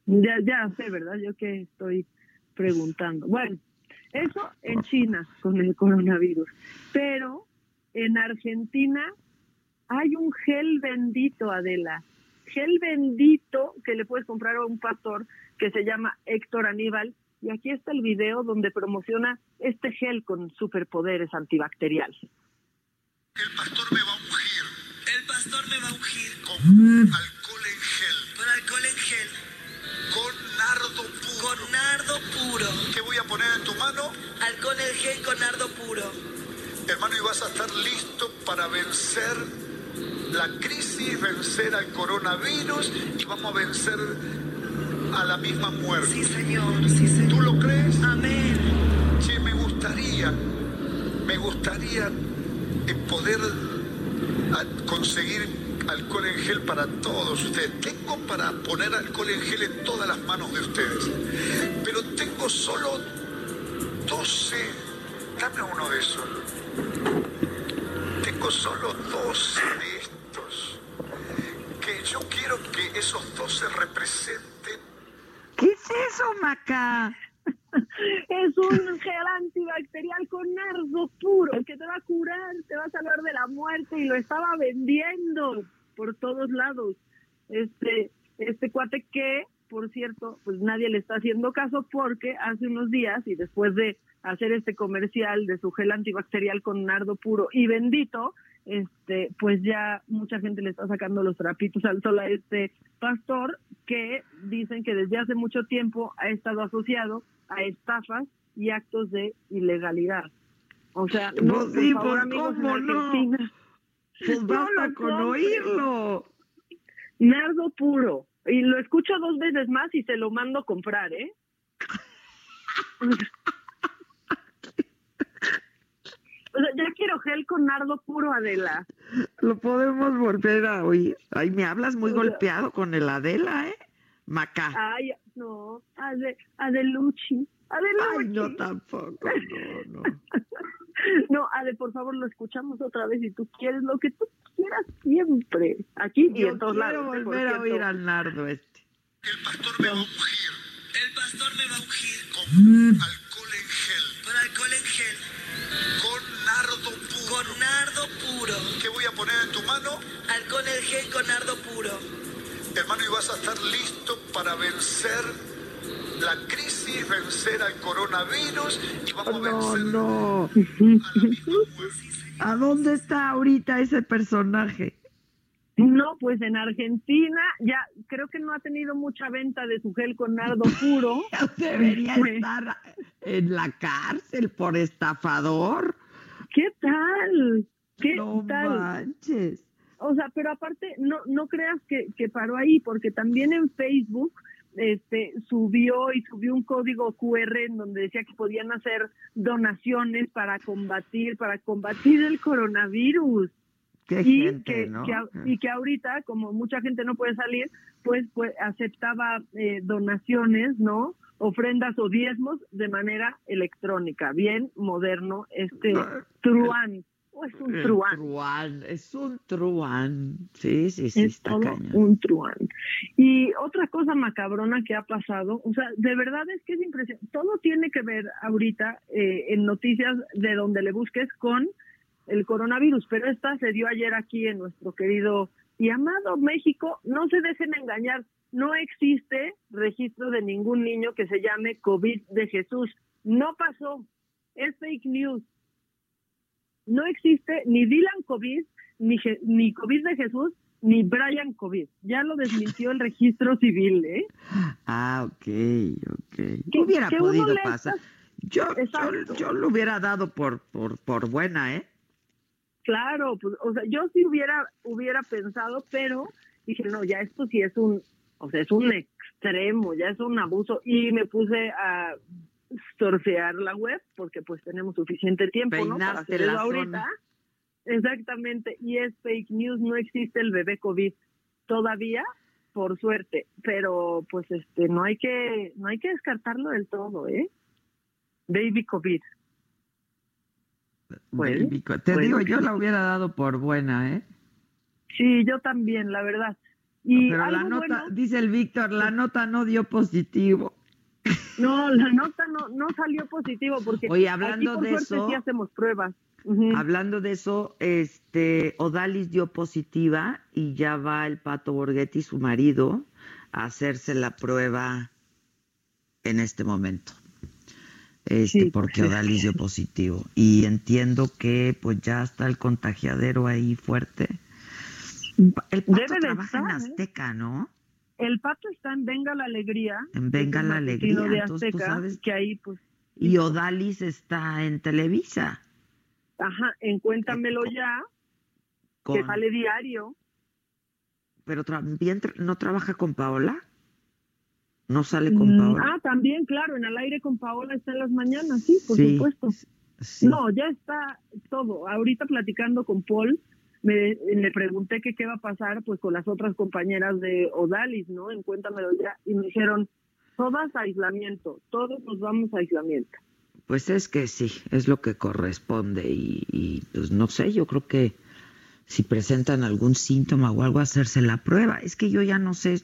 Ya, ya sé, ¿verdad? Yo que estoy preguntando. Bueno, eso en China con el coronavirus. Pero en Argentina hay un gel bendito, Adela, gel bendito que le puedes comprar a un pastor que se llama Héctor Aníbal. Y aquí está el video donde promociona este gel con superpoderes antibacteriales. El pastor me va a ungir. El pastor me va a ungir. Con alcohol en gel. Con alcohol en gel. Con nardo puro. Con nardo puro. ¿Qué voy a poner en tu mano? Alcohol en gel con nardo puro. Hermano, y vas a estar listo para vencer la crisis, vencer al coronavirus y vamos a vencer a la misma muerte. Sí, Señor, sí, Señor. ¿Tú lo crees? Amén. Sí, me gustaría, me gustaría poder conseguir alcohol en gel para todos ustedes. Tengo para poner alcohol en gel en todas las manos de ustedes, pero tengo solo 12. Dame uno de esos. Tengo solo 12 de estos que yo quiero que esos dos se representen. ¿Qué es eso, Maca? es un gel antibacterial con nardo puro que te va a curar, te va a salvar de la muerte y lo estaba vendiendo por todos lados. Este, este cuate que, por cierto, pues nadie le está haciendo caso porque hace unos días y después de hacer este comercial de su gel antibacterial con nardo puro y bendito, este, pues ya mucha gente le está sacando los trapitos al sol a este pastor que dicen que desde hace mucho tiempo ha estado asociado a estafas y actos de ilegalidad. O sea, no, pues favor, amigos ¿cómo no? Pues basta con oírlo. Nardo puro. Y lo escucho dos veces más y se lo mando a comprar, ¿eh? O sea, ya quiero gel con nardo puro, Adela. Lo podemos volver a oír. Ay, me hablas muy golpeado con el Adela, ¿eh? Maca. Ay, No, Ade, Ay, no, tampoco, no, no. No, Ade, por favor, lo escuchamos otra vez si tú quieres lo que tú quieras siempre. Aquí y Yo en todos quiero lados. ¿eh? Por volver a oír al nardo este. El pastor me va a ungir El pastor me va a ungir con alcohol en gel, con alcohol en gel, con nardo puro. con nardo puro. ¿Qué voy a poner en tu mano? Alcohol en gel con nardo puro. Hermano, y vas a estar listo para vencer la crisis, vencer al coronavirus y vamos a No, vencer no. a la misma muerte. ¿A dónde está ahorita ese personaje? No, pues en Argentina ya creo que no ha tenido mucha venta de su gel con nardo puro. Debería Pues, estar en la cárcel por estafador. ¿Qué tal? ¿Qué No tal? manches. O sea, pero aparte, no, no creas que, que paró ahí, porque también en Facebook este, subió y subió un código QR en donde decía que podían hacer donaciones para combatir, para combatir el coronavirus. Qué y gente, que, ¿no? que a- y que ahorita, como mucha gente no puede salir, pues, pues aceptaba eh, donaciones, ¿no? Ofrendas o diezmos de manera electrónica. Bien moderno este truán. O es un truán. truán, es un truán. Sí, sí, sí, es está todo cañón. un truán. Y otra cosa macabrona que ha pasado, o sea, de verdad es que es impresionante. Todo tiene que ver ahorita eh, en noticias de donde le busques con el coronavirus, pero esta se dio ayer aquí en nuestro querido y amado México. No se dejen engañar, no existe registro de ningún niño que se llame COVID de Jesús. No pasó, es fake news. No existe ni Dylan COVID, ni, Je- ni COVID de Jesús, ni Brian COVID. Ya lo desmintió el registro civil, ¿eh? Ah, ok, ok. Que- hubiera que podido pasar. Yo, yo, yo lo hubiera dado por, por, por buena, ¿eh? Claro, pues, o sea, yo sí hubiera, hubiera pensado, pero dije, no, ya esto sí es un, o sea, es un extremo, ya es un abuso. Y me puse a surfear la web, porque pues tenemos suficiente tiempo, ¿no? Para Peinaste hacer eso la ahorita. zona. Exactamente, y es fake news, no existe el bebé COVID todavía, por suerte, pero pues este, no hay que, no hay que descartarlo del todo, ¿eh? Baby COVID. Bueno, Baby co- Te bueno. digo, yo la hubiera dado por buena, ¿eh? Sí, yo también, la verdad. Y Pero la nota, bueno- dice el Víctor, la nota no dio positivo. No, la nota no, no salió positivo porque Oye, hablando aquí, por de suerte, eso- sí hacemos pruebas. Hablando de eso, este, Odalis dio positiva y ya va el Pato Borghetti, su marido, a hacerse la prueba en este momento. Este, Sí, porque Odalis dio positivo. Y entiendo que pues ya está el contagiadero ahí fuerte. El Pato Debe trabaja en estar, ¿eh? Azteca, ¿no? El pato está en Venga la Alegría. En Venga la Alegría, De entonces, Azteca, sabes- que ahí, pues, Y Odalis está en Televisa. ajá, en Cuéntamelo ya, que sale diario. pero también tra- no trabaja con Paola. No sale con Mm, Paola. Ah, también, claro, en Al Aire con Paola está en las mañanas, sí, por Sí, supuesto. Sí. No, ya está todo. Ahorita platicando con Paul, me, le pregunté que qué va a pasar pues con las otras compañeras de Odalis, ¿no? En Cuéntamelo ya. Y me dijeron, todas aislamiento, todos nos vamos a aislamiento. Pues es que sí, es lo que corresponde y, y, pues no sé, yo creo que si presentan algún síntoma o algo, hacerse la prueba. Es que yo ya no sé,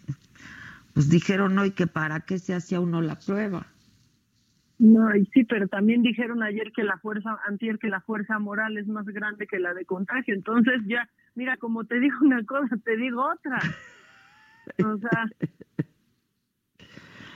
pues dijeron hoy que para qué se hacía uno la prueba. No, sí, pero también dijeron ayer que la fuerza, antier que la fuerza moral es más grande que la de contagio. Entonces ya, mira, como te digo una cosa, te digo otra. O sea,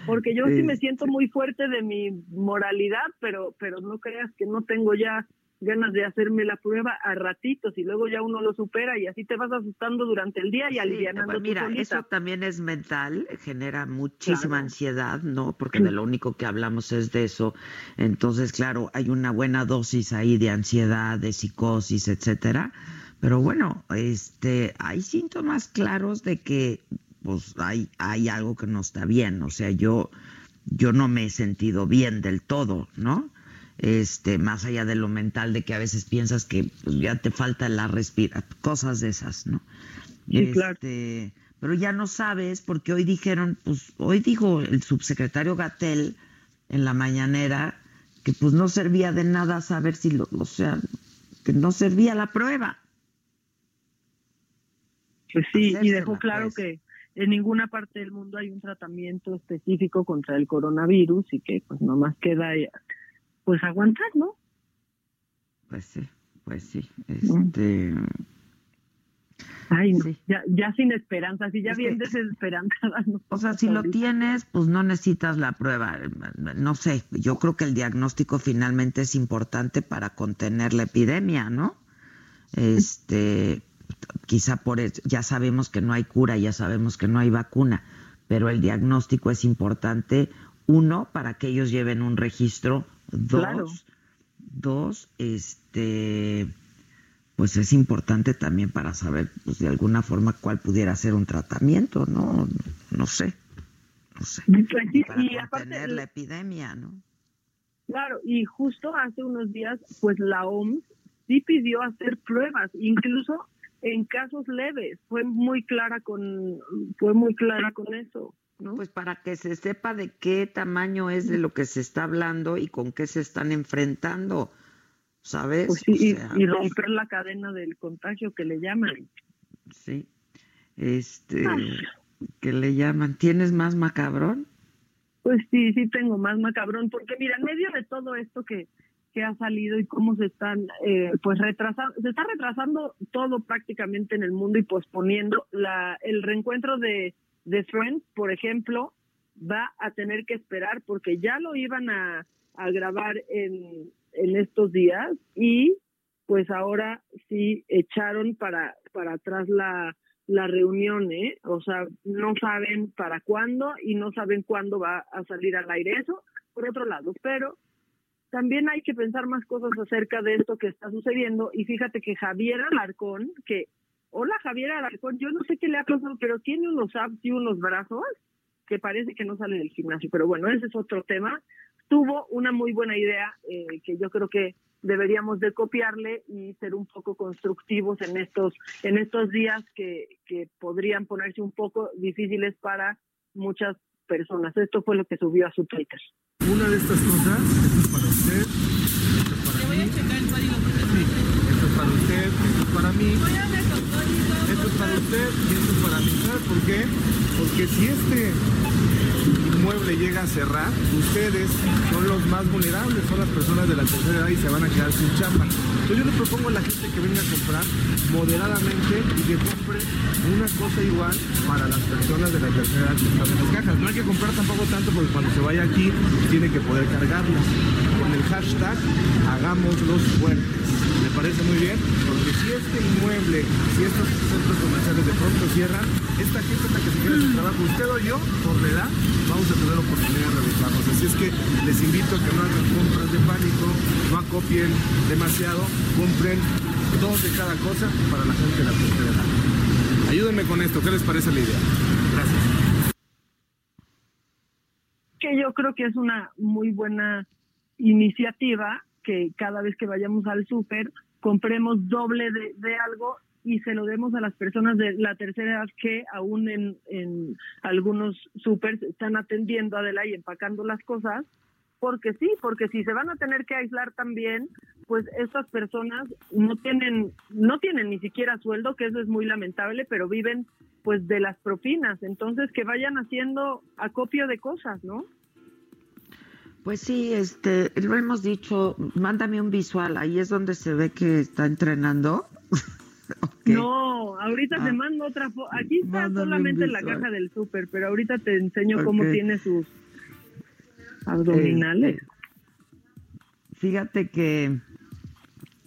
porque yo sí me siento muy fuerte de mi moralidad, pero, pero no creas que no tengo ya ganas de hacerme la prueba a ratitos y luego ya uno lo supera y así te vas asustando durante el día y Sí, alivianando pues tu mira, eso también es mental, genera muchísima Claro. ansiedad, ¿no? Porque de lo único que hablamos es de eso. Entonces, claro, hay una buena dosis ahí de ansiedad, de psicosis, etcétera. Pero bueno, este, hay síntomas claros de que, pues, hay, hay algo que no está bien. O sea, yo, yo no me he sentido bien del todo, ¿no? Este, más allá de lo mental, de que a veces piensas que pues, ya te falta la respira, cosas de esas, ¿no? Sí, claro. Este, pero ya no sabes porque hoy dijeron, pues hoy dijo el subsecretario Gatel en la mañanera que pues no servía de nada saber si lo, o sea, que no servía la prueba. Pues sí, y dejó claro pues. que en ninguna parte del mundo hay un tratamiento específico contra el coronavirus y que pues nomás queda pues aguantar, ¿no? Pues sí, pues sí. Este Ay, ya, ya sin esperanza, si ya bien desesperanzada. o sea, si lo tienes, pues no necesitas la prueba. No sé, yo creo que el diagnóstico finalmente es importante para contener la epidemia, ¿no? Este, quizá por eso, ya sabemos que no hay cura, ya sabemos que no hay vacuna, pero el diagnóstico es importante, uno, para que ellos lleven un registro, dos, dos, este pues es importante también para saber, pues de alguna forma, cuál pudiera ser un tratamiento, ¿no? No sé, no sé. Pues para contener la epidemia, ¿no? Claro, y justo hace unos días, pues la OMS sí pidió hacer pruebas, incluso en casos leves. Fue muy clara con, fue muy clara con eso. ¿No? Pues para que se sepa de qué tamaño es de lo que se está hablando y con qué se están enfrentando ¿sabes? Pues y, romper la cadena del contagio que le llaman. Sí, este, que le llaman, ¿tienes más macabrón? Pues sí, sí tengo más macabrón, porque mira, en medio de todo esto que, que ha salido y cómo se están, eh, pues retrasando, se está retrasando todo prácticamente en el mundo y posponiendo la, el reencuentro de, de Friends, por ejemplo, va a tener que esperar porque ya lo iban a, grabar en, en estos días y pues ahora sí echaron para, para atrás la, la reunión, ¿eh? O sea, no saben para cuándo y no saben cuándo va a salir al aire eso, por otro lado, pero también hay que pensar más cosas acerca de esto que está sucediendo y fíjate que Javier Alarcón, que, hola Javier Alarcón, yo no sé qué le ha pasado, pero tiene unos abs y unos brazos que parece que no sale del gimnasio, pero bueno, ese es otro tema tuvo una muy buena idea eh, que yo creo que deberíamos de copiarle y ser un poco constructivos en estos en estos días que, que podrían ponerse un poco difíciles para muchas personas. Esto fue lo que subió a su Twitter. Una de estas cosas, es para usted, esto es para mí, esto es para usted, esto es para mí, esto es para usted y esto es para mí. ¿Sabe por qué? Porque si este inmueble llega a cerrar, ustedes son los más vulnerables, son las personas de la tercera edad y se van a quedar sin chamba. Entonces yo le propongo a la gente que venga a comprar moderadamente y que compre una cosa igual para las personas de la tercera edad que están en las cajas. No hay que comprar tampoco tanto porque cuando se vaya aquí tiene que poder cargarlas. Con el hashtag hagámoslos fuertes. ¿Me parece muy bien? Porque si este inmueble, si estos centros comerciales de pronto cierran, esta gente la que se queda sin trabajo. Usted o yo, por la edad, vamos a tener oportunidad de revisarnos. Así es que les invito a que no hagan compras de pánico, no acopien demasiado, compren dos de cada cosa para la gente de la tercera edad. Ayúdenme con esto, ¿qué les parece la idea? Gracias. Que yo creo que es una muy buena iniciativa que cada vez que vayamos al súper compremos doble de, algo y se lo demos a las personas de la tercera edad que aún en, algunos supers están atendiendo a y empacando las cosas, porque sí, porque si se van a tener que aislar también, pues estas personas no tienen no tienen ni siquiera sueldo, que eso es muy lamentable, pero viven pues de las propinas, entonces que vayan haciendo acopio de cosas, ¿no? Pues sí, este, lo hemos dicho, mándame un visual, ahí es donde se ve que está entrenando. No, ahorita te ah. mando otra foto. Aquí está solamente la caja del súper, pero ahorita te enseño cómo tiene sus abdominales. Este, fíjate que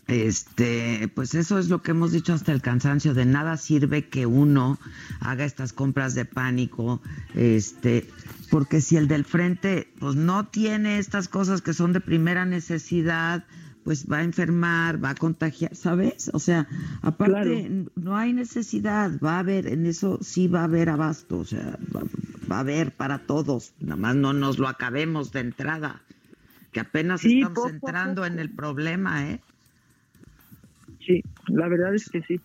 este, pues eso es lo que hemos dicho hasta el cansancio, de nada sirve que uno haga estas compras de pánico, este, porque si el del frente pues no tiene estas cosas que son de primera necesidad, pues va a enfermar, va a contagiar, ¿sabes? O sea, aparte no hay necesidad, va a haber, en eso sí va a haber abasto, o sea, va, a haber para todos, nada más no nos lo acabemos de entrada, que apenas estamos entrando en el problema, ¿eh? Sí, la verdad es que sí.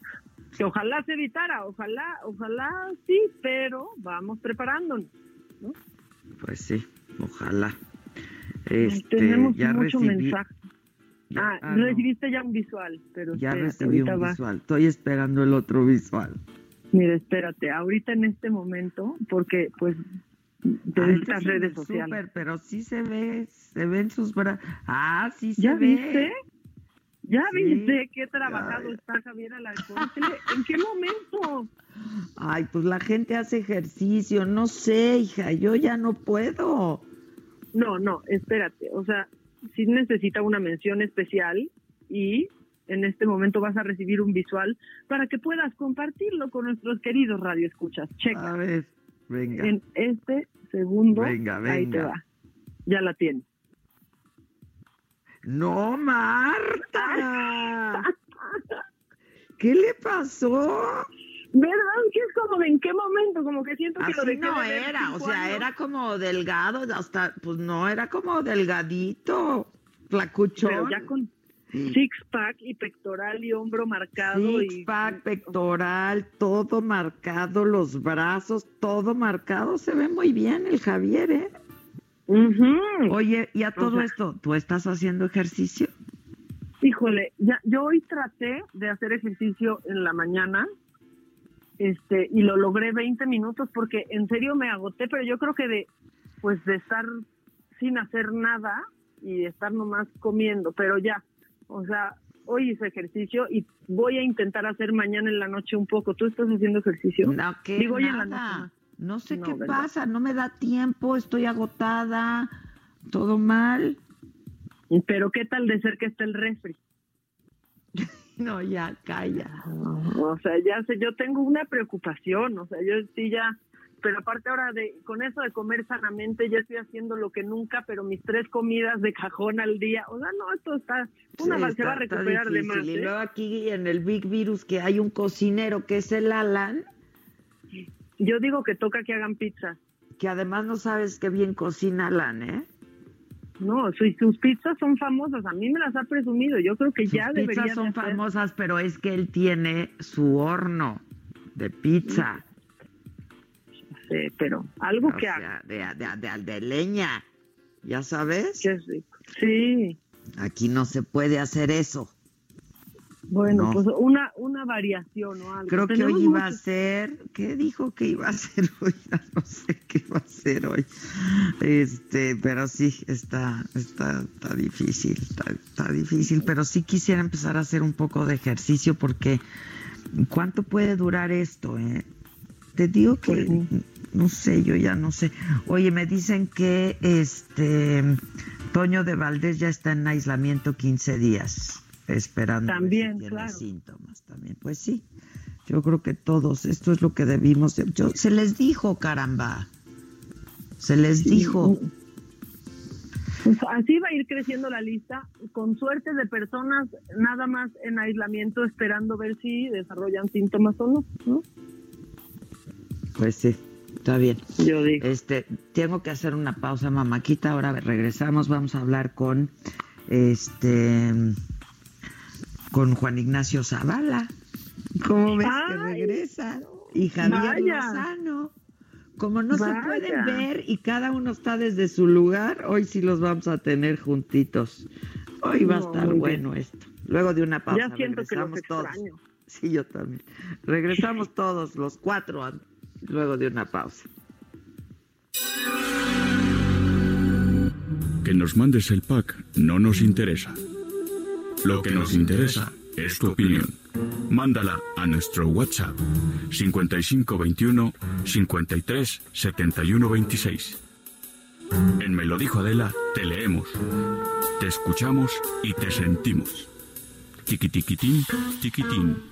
Que ojalá se evitara, ojalá, ojalá sí, pero vamos preparándonos. ¿no? Pues sí, ojalá. Este, Tenemos ya mucho recibí, mensaje. Ya- Ah, ah, no. recibiste ya un visual, pero ya recibí un va. visual. Estoy esperando el otro visual. Mira, espérate, ahorita en este momento, porque pues de Ah, estas redes sociales. súper, pero sí se ve, se ven sus brazos. Ah, sí se ¿Ya ve. viste? ¿Ya Sí. viste qué trabajado Ya, está Javier Alarcón? ¿En qué momento? Ay, pues la gente hace ejercicio, no sé, hija, yo ya no puedo. No, no, espérate. O sea, sí necesita una mención especial y en este momento vas a recibir un visual para que puedas compartirlo con nuestros queridos radioescuchas. Checa. A ver, venga. En este segundo, Venga, ahí te venga. va. Ya la tienes. No, Marta. ¿Qué le pasó? ¿Verdad? Que es como de en qué momento, como que siento que lo Así dejé no de era, o sea, era como delgado, hasta, pues no, era como delgadito, flacuchón. Pero ya con six pack y pectoral y hombro marcado Six y pack, pectoral, todo marcado, los brazos, todo marcado, se ve muy bien el Javier, ¿eh? Oye, y a O todo sea- esto, ¿tú estás haciendo ejercicio? Híjole, ya, yo hoy traté de hacer ejercicio en la mañana, este, y lo logré 20 minutos porque en serio me agoté, pero yo creo que de, pues de estar sin hacer nada y de estar nomás comiendo, pero ya, o sea, hoy hice ejercicio y voy a intentar hacer mañana en la noche un poco. ¿Tú estás haciendo ejercicio? No, ¿qué? Digo, hoy en la noche. No sé No, qué ¿verdad? pasa, no me da tiempo, estoy agotada, todo mal. Pero qué tal de ser que esté el refri. No, ya, calla. O sea, ya sé, yo tengo una preocupación, o sea, yo sí ya, pero aparte ahora de, con eso de comer sanamente, ya estoy haciendo lo que nunca, pero mis tres comidas de cajón al día, o sea, no, esto está, una Sí, va- se va a está- está recuperar de más. Y ¿eh? luego aquí en el Big Virus que hay un cocinero que es el Alan, Yo digo que toca que hagan pizza. que además no sabes qué bien cocina Alan, ¿eh? No, su- sus pizzas son famosas, a mí me las ha presumido, yo creo que Sus ya debería pizzas son de hacer- famosas, pero es que él tiene su horno de pizza. Sí, pero algo O que sea, haga. de, de, de- de leña, ¿ya sabes? Sí. Aquí no se puede hacer eso. Bueno, No. pues una, una variación o algo. Creo que hoy iba a ser, ¿qué dijo que iba a ser hoy? Ya no sé qué iba a ser hoy. Este, pero sí, está, está, está difícil, está, está difícil, pero sí quisiera empezar a hacer un poco de ejercicio porque ¿cuánto puede durar esto? eh? Te digo que no sé, yo ya no sé. Oye, me dicen que este Toño de Valdés ya está en aislamiento 15 días, esperando También, claro. síntomas también. Pues sí, yo creo que todos, esto es lo que debimos. de- yo, se les dijo, caramba. Se les dijo. Pues así va a ir creciendo la lista, con suerte de personas nada más en aislamiento esperando ver si desarrollan síntomas o no. ¿no? Pues sí, está bien. Yo digo. Este, tengo que hacer una pausa, mamáquita. Ahora regresamos, vamos a hablar con este con Juan Ignacio Zavala. ¿Cómo ves que Ay, regresa? Y Javier vaya. Lozano. Como no se pueden ver y cada uno está desde su lugar, hoy sí los vamos a tener juntitos. Hoy va a estar bueno esto. Luego de una pausa ya siento que los regresamos todos. extraño. Sí, yo también. Regresamos todos, los cuatro, luego de una pausa. Que nos mandes el pack no nos interesa. Lo que nos interesa es tu opinión. Mándala a nuestro WhatsApp 5521 53 71 26. En Me lo dijo Adela, te leemos, te escuchamos y te sentimos. Tiquitiquitín, tiquitín.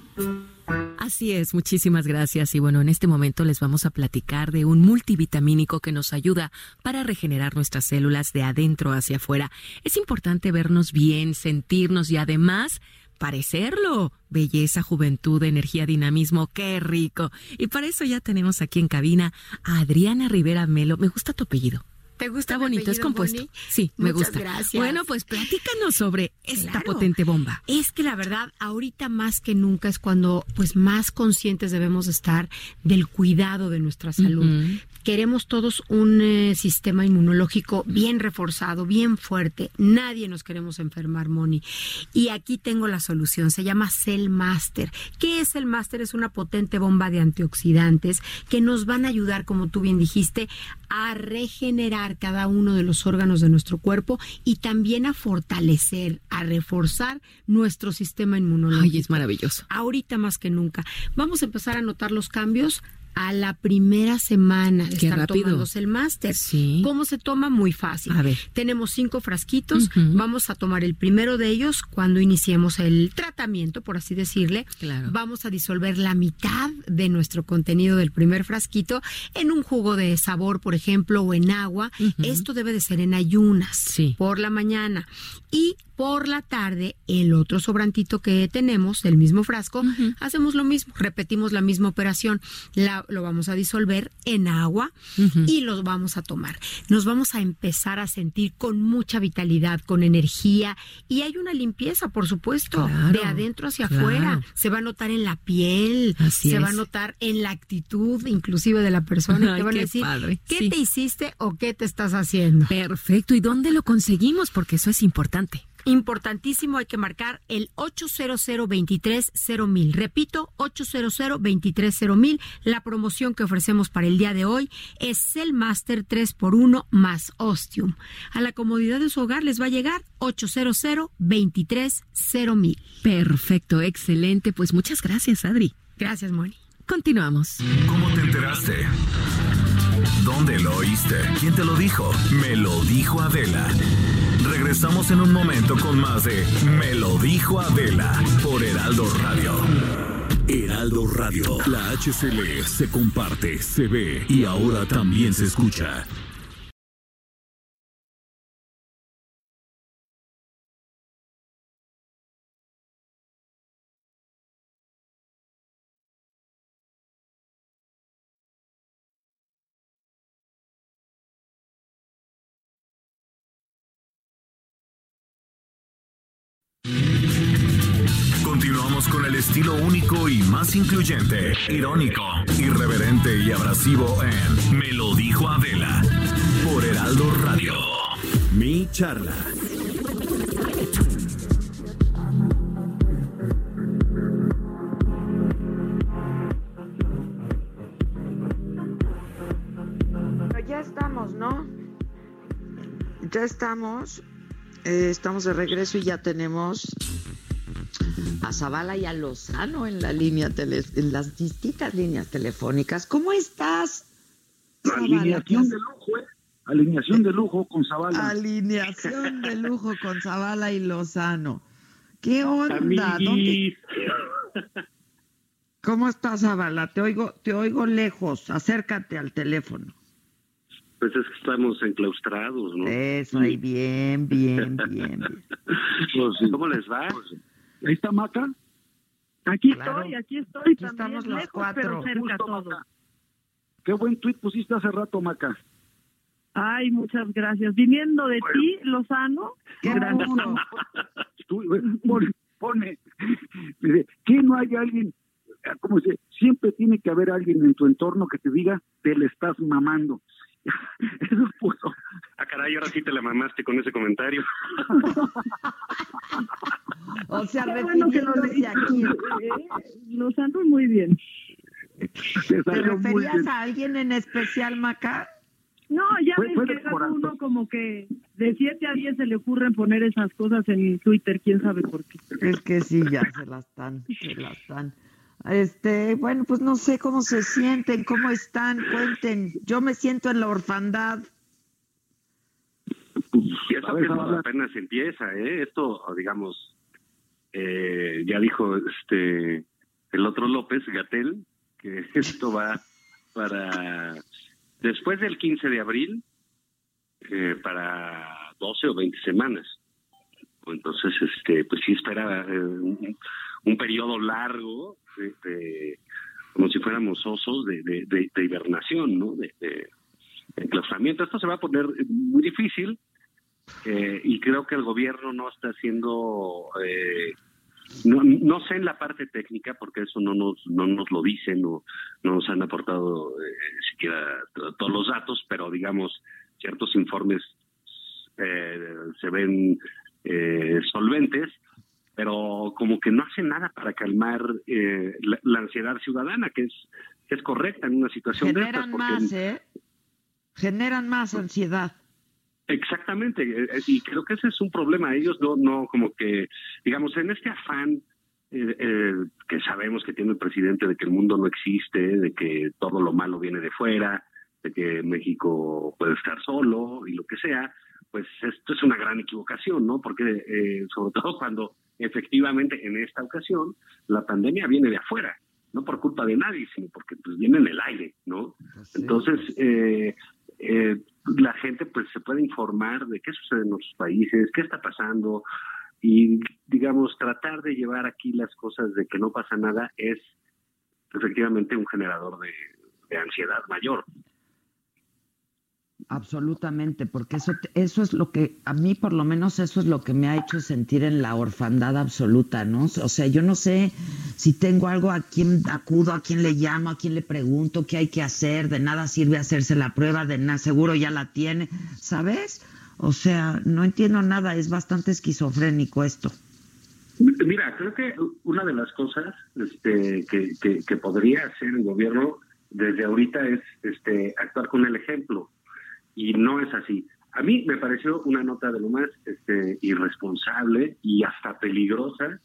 Así es, muchísimas gracias. Y bueno, en este momento les vamos a platicar de un multivitamínico que nos ayuda para regenerar nuestras células de adentro hacia afuera. Es importante vernos bien, sentirnos y además parecerlo. Belleza, juventud, energía, dinamismo, qué rico. Y para eso ya tenemos aquí en cabina a Adriana Rivera Melo. Me gusta tu apellido. ¿Te gusta Está bonito, es compuesto. Sí, me gusta. gracias. Bueno, pues platícanos sobre esta Claro. potente bomba. Es que la verdad, ahorita más que nunca es cuando pues más conscientes debemos estar del cuidado de nuestra salud. Queremos todos un eh, sistema inmunológico bien reforzado, bien fuerte. Nadie nos queremos enfermar, Moni. Y aquí tengo la solución. Se llama Cell Master. ¿Qué es el Master? Es una potente bomba de antioxidantes que nos van a ayudar, como tú bien dijiste, a regenerar cada uno de los órganos de nuestro cuerpo y también a fortalecer, a reforzar nuestro sistema inmunológico. Ay, es maravilloso. Ahorita más que nunca. Vamos a empezar a notar los cambios a la primera semana de Qué estar rápido. tomándose el máster. Sí. ¿Cómo se toma? Muy fácil. A ver. Tenemos cinco frasquitos. Vamos a tomar el primero de ellos cuando iniciemos el tratamiento, por así decirle. Claro. Vamos a disolver la mitad de nuestro contenido del primer frasquito en un jugo de sabor, por ejemplo, o en agua. Esto debe de ser en ayunas Sí. por la mañana. Y por la tarde, el otro sobrantito que tenemos del mismo frasco, hacemos lo mismo, repetimos la misma operación. La- lo vamos a disolver en agua y los vamos a tomar. Nos vamos a empezar a sentir con mucha vitalidad, con energía y hay una limpieza, por supuesto, Claro, de adentro hacia claro. afuera. Se va a notar en la piel, Así se va a notar en la actitud inclusive de la persona. Ay, te van a decir, padre, ¿qué sí. te hiciste o qué te estás haciendo? Perfecto. ¿Y dónde lo conseguimos? Porque eso es importante. Importantísimo, hay que marcar el 800 mil. Repito, 800 mil. La promoción que ofrecemos para el día de hoy es Cell Master 3x1 más Ostium. A la comodidad de su hogar les va a llegar 800 mil. Perfecto, excelente. Pues muchas gracias, Adri. Gracias, Moni. Continuamos. ¿Cómo te enteraste? ¿Dónde lo oíste? ¿Quién te lo dijo? Me lo dijo Adela. Regresamos en un momento con más de Me lo dijo Adela por Heraldo Radio. Heraldo Radio. La HCL se comparte, se ve y ahora también se escucha. Con el estilo único y más incluyente, irónico, irreverente y abrasivo en Me lo dijo Adela por Heraldo Radio. Mi charla. Ya estamos, ¿no? Ya estamos. eh, estamos de regreso y ya tenemos a Zavala y a Lozano en la línea tele- en las distintas líneas telefónicas. ¿Cómo estás? Zavala? Alineación de lujo, ¿eh? Alineación de lujo con Zavala. Alineación de lujo con Zavala y Lozano. ¿Qué onda? ¿Dónde- Amiguis. ¿Cómo estás, Zavala? Te oigo, te oigo lejos. Acércate al teléfono. Pues es que estamos enclaustrados, ¿no? Eso, ahí bien, bien, bien, bien. Pues, ¿Cómo les va? Ahí está Maca. Aquí Claro. estoy, aquí estoy. Aquí también estamos los lejos, cuatro. pero cerca Justo, todos. Maca. Qué buen tuit pusiste hace rato, Maca. Ay, muchas gracias. Viniendo de ti, Lozano, Qué gracias. eh, pone, pone, dice, que no hay alguien, eh, como dice, siempre tiene que haber alguien en tu entorno que te diga, te le estás mamando. Eso puso. Ah, caray, ahora sí te la mamaste con ese comentario. O sea, Qué bueno que lo refiriéndose a quién. Eh, Lozano, muy bien. Te ¿Te salió muy referías bien. a alguien en especial, Maca? No, ya Fue- ves fue que uno como que de 7 a 10 se le ocurre poner esas cosas en Twitter, quién sabe por qué. Es que sí, ya se las están, se las están. Este, bueno, pues no sé cómo se sienten, cómo están, cuenten. Yo me siento en la orfandad. Y eso apenas empieza, ¿eh? Esto, digamos, eh, ya dijo este el otro López, Gatel, que esto va para después del 15 de abril, eh, para 12 o 20 semanas. Entonces, este, pues sí espera eh, un, un periodo largo, de, como si fuéramos osos de, de, hibernación, ¿no? De, enclaustramiento. Esto se va a poner muy difícil eh, y creo que el gobierno no está haciendo... Eh, no, no sé en la parte técnica, porque eso no nos, no nos lo dicen, no, no nos han aportado eh, siquiera todos los datos, pero digamos, ciertos informes eh, se ven eh, solventes, pero como que no hacen nada para calmar eh, la, la, ansiedad ciudadana, que es, es correcta en una situación Generan de estas. Porque, más, ¿eh? Generan más ansiedad. Exactamente, eh, y creo que ese es un problema. Ellos no, no como que, digamos, en este afán eh, eh, que sabemos que tiene el presidente de que el mundo no existe, de que todo lo malo viene de fuera, de que México puede estar solo y lo que sea, pues esto es una gran equivocación, ¿no? Porque eh, sobre todo cuando efectivamente en esta ocasión la pandemia viene de afuera, no por culpa de nadie, sino porque pues viene en el aire, ¿no? Entonces, eh, eh, la gente pues se puede informar de qué sucede en otros países, qué está pasando y digamos tratar de llevar aquí las cosas de que no pasa nada es efectivamente un generador de, de ansiedad mayor. Absolutamente, porque eso, eso es lo que, a mí por lo menos eso es lo que me ha hecho sentir en la orfandad absoluta, ¿no? O sea, yo no sé si tengo algo a quién acudo, a quién le llamo, a quién le pregunto, qué hay que hacer, de nada sirve hacerse la prueba, de nada, seguro ya la tiene, ¿sabes? O sea, no entiendo nada, es bastante esquizofrénico esto. Mira, creo que una de las cosas este, que, que, que podría hacer el gobierno desde ahorita es este, actuar con el ejemplo y no es así. A mí me pareció una nota de lo más este, irresponsable y hasta peligrosa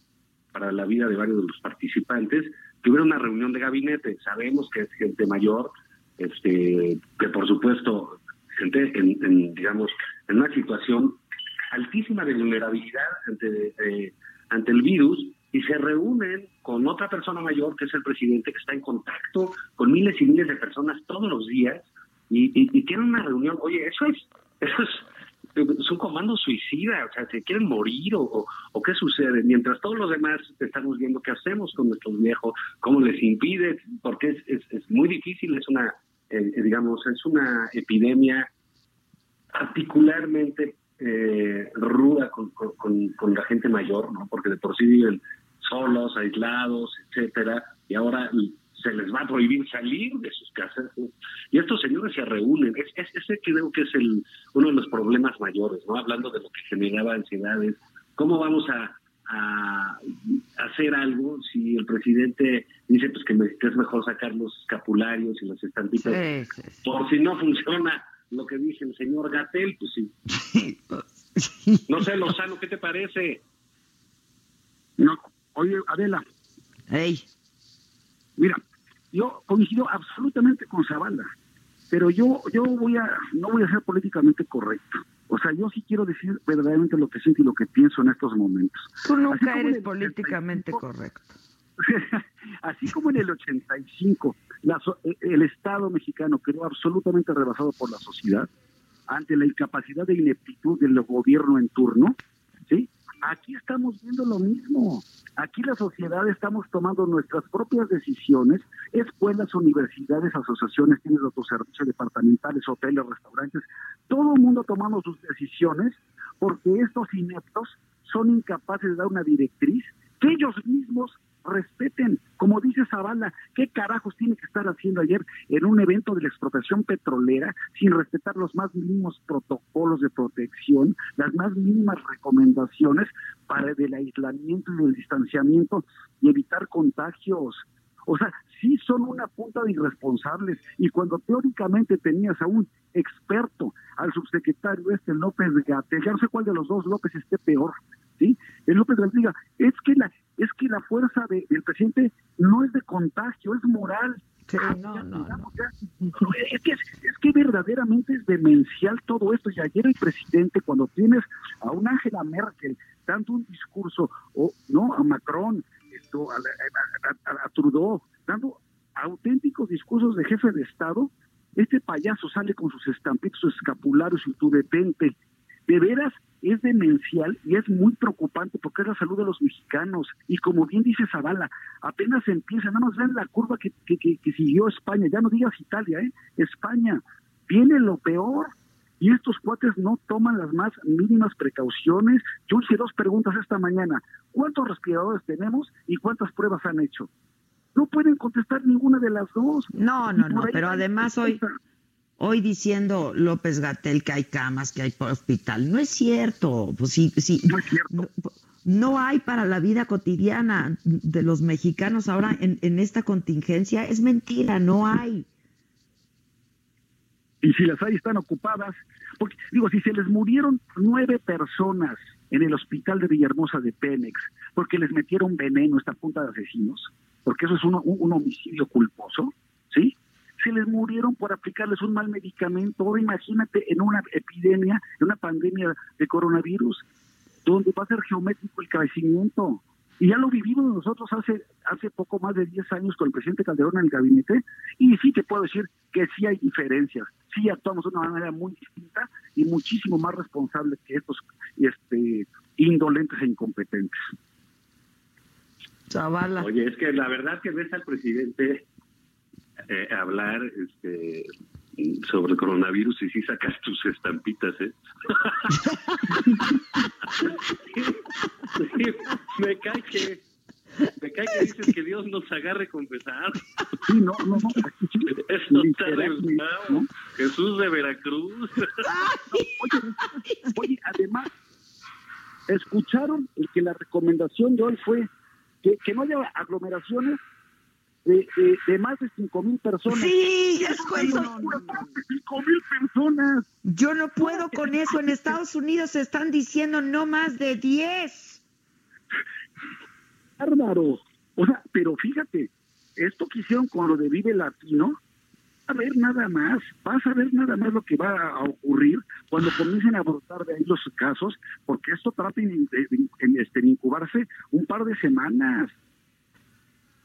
para la vida de varios de los participantes que hubiera una reunión de gabinete. Sabemos que es gente mayor, este, que por supuesto, gente en, digamos, en una situación altísima de vulnerabilidad ante, eh, ante el virus y se reúnen con otra persona mayor, que es el presidente, que está en contacto con miles y miles de personas todos los días y, y, tienen una reunión. Oye, eso es, eso es, es un comando suicida, o sea, ¿se quieren morir o, qué sucede? Mientras todos los demás estamos viendo qué hacemos con nuestros viejos, cómo les impide, porque es, es, muy difícil, es una, eh, digamos, es una epidemia particularmente eh, ruda con, con, con, la gente mayor, ¿no? Porque de por sí viven solos, aislados, etcétera, y ahora se les va a prohibir salir de sus casas. ¿no? Y estos señores se reúnen. Es, es, ese creo que es el uno de los problemas mayores, ¿no? Hablando de lo que generaba ansiedades. ¿Cómo vamos a, a hacer algo si el presidente dice pues que, me, que es mejor sacar los escapularios y los estampitas sí, sí, sí. por si no funciona lo que dice el señor Gatel, pues sí. No sé, Lozano, ¿qué te parece? No, oye, Adela. Hey. Mira, yo coincido absolutamente con Zavala, pero yo yo voy a no voy a ser políticamente correcto. O sea, yo sí quiero decir verdaderamente lo que siento y lo que pienso en estos momentos. Tú nunca eres políticamente 85, correcto. Así como en el 85 la, el Estado mexicano quedó absolutamente rebasado por la sociedad ante la incapacidad de ineptitud del gobierno en turno, ¿sí? Aquí estamos viendo lo mismo. Aquí la sociedad estamos tomando nuestras propias decisiones, escuelas, universidades, asociaciones, tienen otros servicios departamentales, hoteles, restaurantes, todo el mundo tomando sus decisiones porque estos ineptos son incapaces de dar una directriz que ellos mismos respeten, como dice Zavala, ¿qué carajos tiene que estar haciendo ayer en un evento de la expropiación petrolera sin respetar los más mínimos protocolos de protección, las más mínimas recomendaciones para el aislamiento y el distanciamiento y evitar contagios? O sea, sí son una punta de irresponsables. Y cuando teóricamente tenías a un experto, al subsecretario este López Gatel, ya no sé cuál de los dos López esté peor, ¿sí? El López Gatel diga, es que la, es que la fuerza de, del presidente no es de contagio, es moral. Sí, no, no, no. Es, que, es que verdaderamente es demencial todo esto. Y ayer el presidente, cuando tienes a un Angela Merkel dando un discurso, o no, a Macron, esto, a, a, a, a Trudeau, dando auténticos discursos de jefe de Estado, este payaso sale con sus estampitos, sus escapularios y tu detente. De veras, es demencial y es muy preocupante porque es la salud de los mexicanos. Y como bien dice Zavala, apenas empieza, nada más ven la curva que, que, que, que siguió España, ya no digas Italia, ¿eh? España. viene lo peor. Y estos cuates no toman las más mínimas precauciones. Yo hice dos preguntas esta mañana. ¿Cuántos respiradores tenemos y cuántas pruebas han hecho? No pueden contestar ninguna de las dos. No, no, no, pero además hoy, hoy diciendo López Gatel que hay camas, que hay hospital, no es cierto. Pues sí, sí. No es cierto. No, hay para la vida cotidiana de los mexicanos ahora en, en esta contingencia. Es mentira, no hay. Y si las hay, están ocupadas. Porque, digo, si se les murieron nueve personas en el hospital de Villahermosa de Pemex porque les metieron veneno esta punta de asesinos, porque eso es un, un homicidio culposo, ¿sí? Se les murieron por aplicarles un mal medicamento. Ahora imagínate en una epidemia, en una pandemia de coronavirus, donde va a ser geométrico el crecimiento. Y ya lo vivimos nosotros hace hace poco más de 10 años con el presidente Calderón en el gabinete, y sí te puedo decir que sí hay diferencias, sí actuamos de una manera muy distinta y muchísimo más responsable que estos este, indolentes e incompetentes. Zavala. Oye, es que la verdad que ves al presidente eh, hablar este, sobre el coronavirus y sí sacas tus estampitas, ¿eh? Sí, me cae que me cae que dices que Dios nos agarre con pesar. Sí, no, no, no. Eso está revelado. Jesús de Veracruz. Oye, oye, además, escucharon el que la recomendación de hoy fue que, que no haya aglomeraciones de, de, de más de cinco mil personas. Sí, ya escuché. No, no, mil personas. Yo no puedo con eso. En Estados Unidos están diciendo no más de 10. Bárbaro. O sea, pero fíjate, esto que hicieron con lo de Vive Latino, a ver nada más, vas a ver nada más lo que va a ocurrir cuando comiencen a brotar de ahí los casos, porque esto trata de, de, de, de este, incubarse un par de semanas.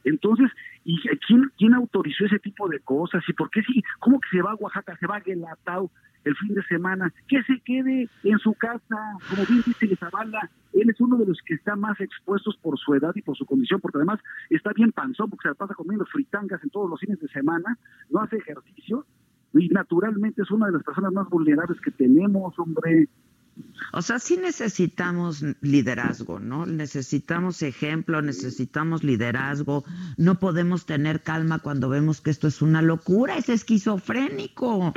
Entonces, ¿y quién, autorizó ese tipo de cosas? ¿Y por qué sí? ¿Cómo que se va a Oaxaca, se va a Guelatao el fin de semana? Que se quede en su casa, como bien dice Zavala, él es uno de los que está más expuestos por su edad y por su condición, porque además está bien panzón, porque se la pasa comiendo fritangas en todos los fines de semana, no hace ejercicio, y naturalmente es una de las personas más vulnerables que tenemos, hombre. O sea, sí necesitamos liderazgo, ¿no? Necesitamos ejemplo, necesitamos liderazgo. No podemos tener calma cuando vemos que esto es una locura, es esquizofrénico.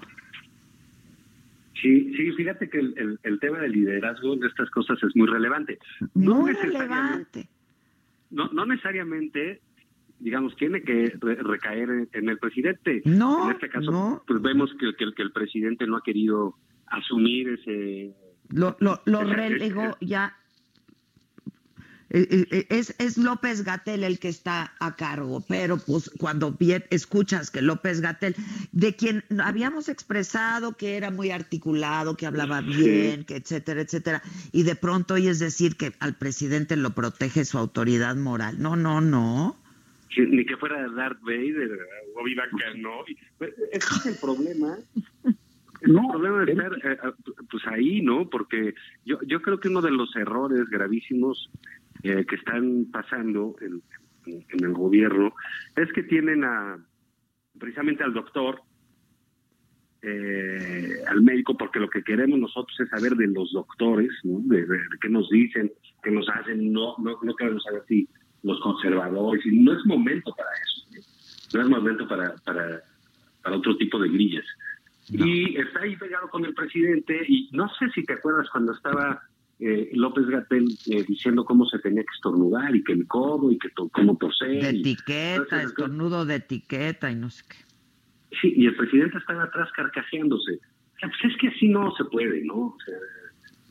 Sí, sí, fíjate que el, el, el tema del liderazgo de estas cosas es muy relevante. No muy relevante. No, no necesariamente digamos, tiene que re recaer en, en, el presidente. No, en este caso, no. pues vemos que, que, que, el presidente no ha querido asumir ese... Lo, lo, lo relegó ya. Es, es López Gatel el que está a cargo, pero pues cuando escuchas que López Gatel, de quien habíamos expresado que era muy articulado, que hablaba bien, que etcétera, etcétera, y de pronto hoy es decir que al presidente lo protege su autoridad moral. No, no, no ni que fuera Darth Vader o Obi-Wan Kenobi. Ese es el problema. No, el problema de estar eh, pues ahí, ¿no? Porque yo, yo creo que uno de los errores gravísimos eh, que están pasando en, en, en, el gobierno es que tienen a precisamente al doctor, eh, al médico, porque lo que queremos nosotros es saber de los doctores, ¿no? De, de, de qué nos dicen, qué nos hacen, no, no, no queremos saber si los conservadores, y no es momento para eso, ¿eh? no es momento para, para, para otro tipo de grillas. No. Y está ahí pegado con el presidente, y no sé si te acuerdas cuando estaba eh, López Gatel eh, diciendo cómo se tenía que estornudar, y que el codo, y que to cómo toser. De etiqueta, estornudo de etiqueta, y no sé qué. Sí, y el presidente estaba atrás carcajeándose. O sea, pues es que así no se puede, ¿no? O sea,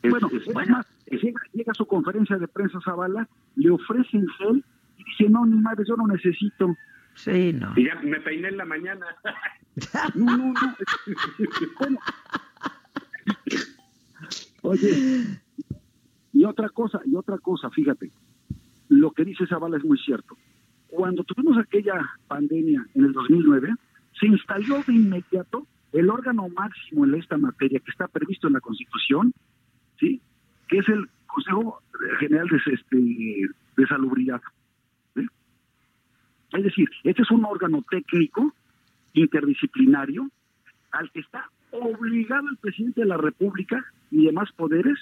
es, bueno, es, es más, llega, llega a su conferencia de prensa Zavala, le ofrecen gel y dice, no, ni madre, yo no necesito. Sí, no. Y ya me peiné en la mañana. no, no, no. Oye, y otra cosa, y otra cosa, fíjate, lo que dice Zavala es muy cierto. Cuando tuvimos aquella pandemia en el 2009, se instaló de inmediato el órgano máximo en esta materia que está previsto en la Constitución, ¿sí? que es el Consejo General de, este, de Salubridad. Es decir, este es un órgano técnico, interdisciplinario, al que está obligado el presidente de la República y demás poderes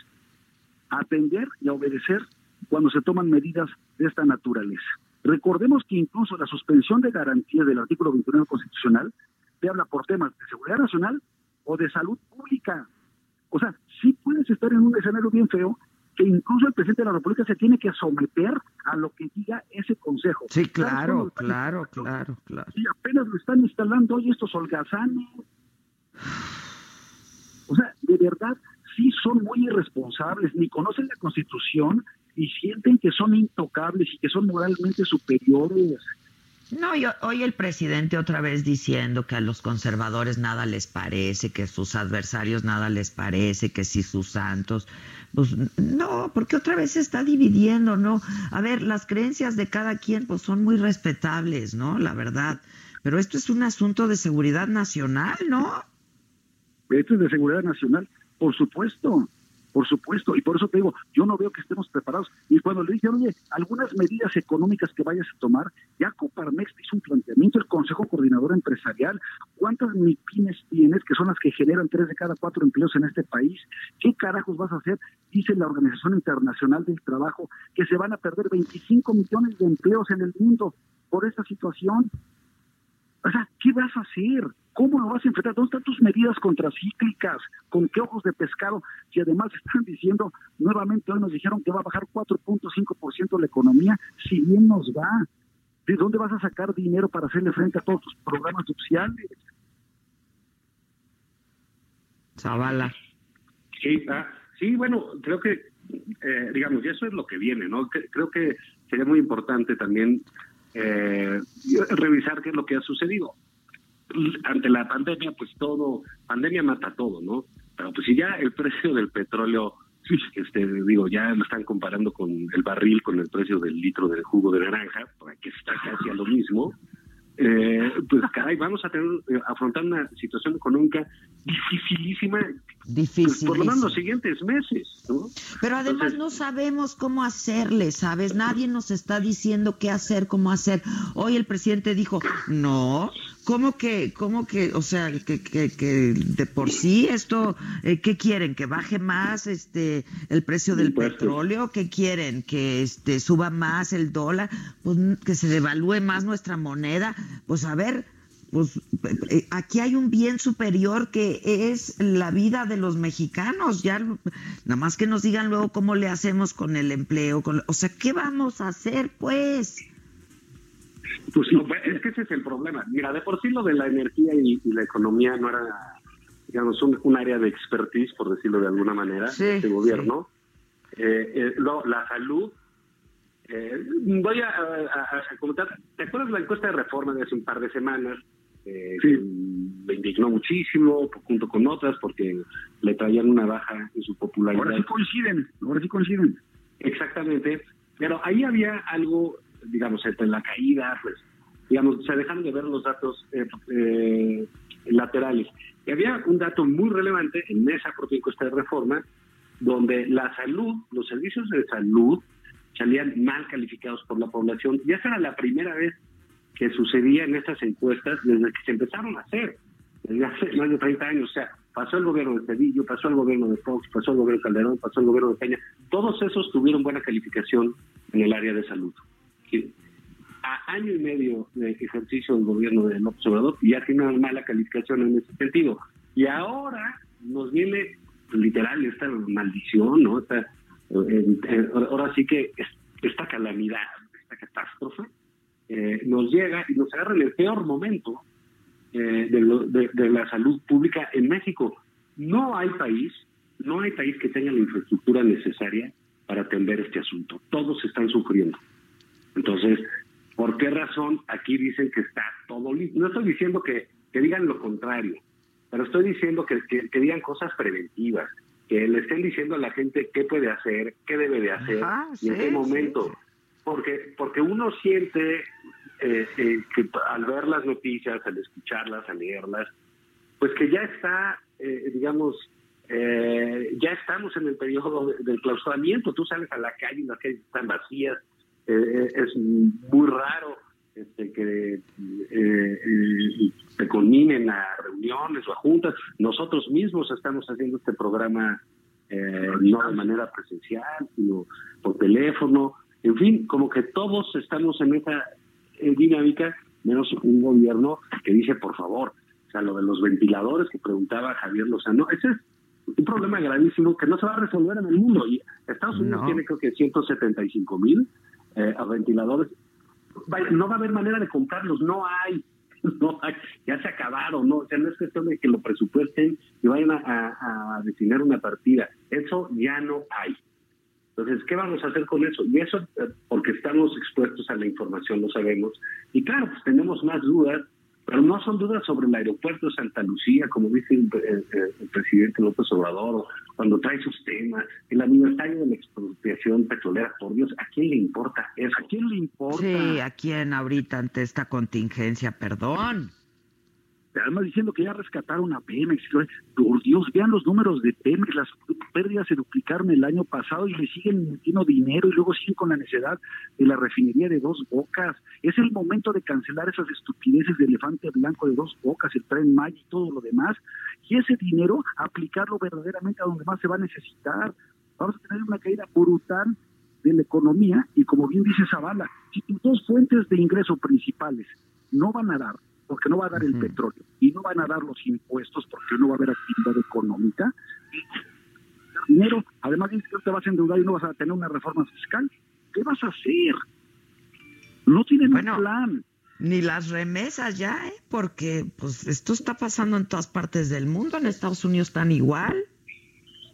a atender y a obedecer cuando se toman medidas de esta naturaleza. Recordemos que incluso la suspensión de garantías del artículo 29 constitucional te habla por temas de seguridad nacional o de salud pública. O sea, sí puedes estar en un escenario bien feo que incluso el presidente de la República se tiene que someter a lo que diga ese consejo. Sí, claro, claro, claro, claro. Y apenas lo están instalando hoy estos holgazanes. O sea, de verdad, sí son muy irresponsables, ni conocen la Constitución y sienten que son intocables y que son moralmente superiores. No, y hoy el presidente otra vez diciendo que a los conservadores nada les parece, que a sus adversarios nada les parece, que si sus santos, pues no, porque otra vez se está dividiendo, ¿no? A ver, las creencias de cada quien pues son muy respetables, ¿no? La verdad. Pero esto es un asunto de seguridad nacional, ¿no? Esto es de seguridad nacional, por supuesto por supuesto, y por eso te digo, yo no veo que estemos preparados. Y cuando le dije, oye, algunas medidas económicas que vayas a tomar, ya Coparmex hizo un planteamiento, el Consejo Coordinador Empresarial, ¿cuántas MIPIMES tienes, que son las que generan tres de cada cuatro empleos en este país? ¿Qué carajos vas a hacer? Dice la Organización Internacional del Trabajo que se van a perder 25 millones de empleos en el mundo por esta situación. O sea, ¿qué vas a hacer? ¿Cómo lo vas a enfrentar? ¿Dónde están tus medidas contracíclicas? ¿Con qué ojos de pescado? Si además están diciendo, nuevamente hoy nos dijeron que va a bajar 4.5% la economía, si bien nos va. ¿De dónde vas a sacar dinero para hacerle frente a todos tus programas sociales? Zavala. Sí, ah, sí, bueno, creo que, eh, digamos, y eso es lo que viene, ¿no? Creo que sería muy importante también eh, revisar qué es lo que ha sucedido. Ante la pandemia, pues todo, pandemia mata todo, ¿no? Pero pues si ya el precio del petróleo, este, digo, ya lo están comparando con el barril, con el precio del litro de jugo de naranja, que está casi a lo mismo, eh, pues caray, vamos a tener, eh, afrontar una situación económica dificilísima Difícil. por lo menos los siguientes meses. ¿no? Pero además no sabemos cómo hacerle, ¿sabes? Nadie nos está diciendo qué hacer, cómo hacer. Hoy el presidente dijo, no, ¿cómo que, cómo que, o sea, que, que, que de por sí esto, eh, ¿qué quieren? ¿Que baje más este el precio del petróleo? ¿Qué quieren? ¿Que este suba más el dólar? Pues que se devalúe más nuestra moneda. Pues a ver, pues eh, aquí hay un bien superior que es la vida de los mexicanos. Ya nada más que nos digan luego cómo le hacemos con el empleo, con, o sea, ¿qué vamos a hacer, pues? Pues no, es que ese es el problema. Mira, de por sí lo de la energía y, y la economía no era, digamos, un, un, área de expertise, por decirlo de alguna manera, sí, de este gobierno. Sí. Eh, eh, lo, la salud. Eh, voy a, a, a, comentar. ¿Te acuerdas de la encuesta de reforma de hace un par de semanas? Eh, sí. me indignó muchísimo junto con otras porque le traían una baja en su popularidad. Ahora sí coinciden, ahora sí coinciden. Exactamente, pero ahí había algo, digamos, entre la caída, pues, digamos, se dejan de ver los datos eh, eh, laterales. Y había un dato muy relevante en esa propia encuesta de reforma, donde la salud, los servicios de salud salían mal calificados por la población. Ya esa era la primera vez que sucedía en estas encuestas desde que se empezaron a hacer, desde hace más de 30 años. O sea, pasó el gobierno de Cedillo, pasó el gobierno de Fox, pasó el gobierno de Calderón, pasó el gobierno de Peña. Todos esos tuvieron buena calificación en el área de salud. A año y medio de ejercicio del gobierno de López Obrador ya tiene una mala calificación en ese sentido. Y ahora nos viene literal esta maldición, ¿no? Esta, eh, eh, ahora sí que esta calamidad, esta catástrofe, eh, nos llega y nos agarra en el peor momento eh, de, lo, de, de, la salud pública en México. No hay país, no hay país que tenga la infraestructura necesaria para atender este asunto. Todos están sufriendo. Entonces, ¿por qué razón aquí dicen que está todo listo? No estoy diciendo que, que digan lo contrario, pero estoy diciendo que, que, que, digan cosas preventivas, que le estén diciendo a la gente qué puede hacer, qué debe de hacer Ajá, y sí, en qué momento. Sí. Porque, porque uno siente eh, eh, que al ver las noticias, al escucharlas, al leerlas, pues que ya está, eh, digamos, eh, ya estamos en el periodo de, del clausuramiento. Tú sales a la calle y las calles están vacías. es muy raro este, que te conminen a reuniones o a juntas. Nosotros mismos estamos haciendo este programa eh, no de manera presencial, sino por teléfono. En fin, como que todos estamos en esa eh, dinámica, menos un gobierno que dice, por favor, o sea, lo de los ventiladores que preguntaba Javier Lozano, ese es un problema gravísimo que no se va a resolver en el mundo. Y Estados Unidos tiene creo que 175 mil eh, ventiladores. no va a haber manera de comprarlos, no hay. No hay, ya se acabaron, no, o sea, no es cuestión de que lo presupuesten y vayan a, a, designar una partida, eso ya no hay. Entonces, ¿qué vamos a hacer con eso? Y eso, eh, porque estamos expuestos a la información, lo sabemos. Y claro, pues tenemos más dudas pero no son dudas sobre el aeropuerto de Santa Lucía, como dice el, presidente López Obrador, cuando trae sus temas, el aniversario de la expropiación petrolera, por Dios, ¿a quién le importa eso? ¿A quién le importa? Sí, ¿a quién ahorita ante esta contingencia? Perdón además diciendo que ya rescataron a Pemex. Por Dios, vean los números de Pemex, las pérdidas se duplicaron el año pasado y le siguen metiendo dinero y luego siguen con la necesidad de la refinería de dos bocas. Es el momento de cancelar esas estupideces de elefante blanco de dos bocas, el tren Maya y todo lo demás. Y ese dinero, aplicarlo verdaderamente a donde más se va a necesitar. Vamos a tener una caída brutal de la economía y como bien dice Zavala, si tus dos fuentes de ingreso principales no van a dar porque no va a dar el petróleo y no van a dar los impuestos porque no va a haber actividad económica. Y dinero, además dices que te vas a endeudar y no vas a tener una reforma fiscal. ¿Qué vas a hacer? No tienen un plan. Ni las remesas ya, ¿eh? porque pues esto está pasando en todas partes del mundo, en Estados Unidos están igual.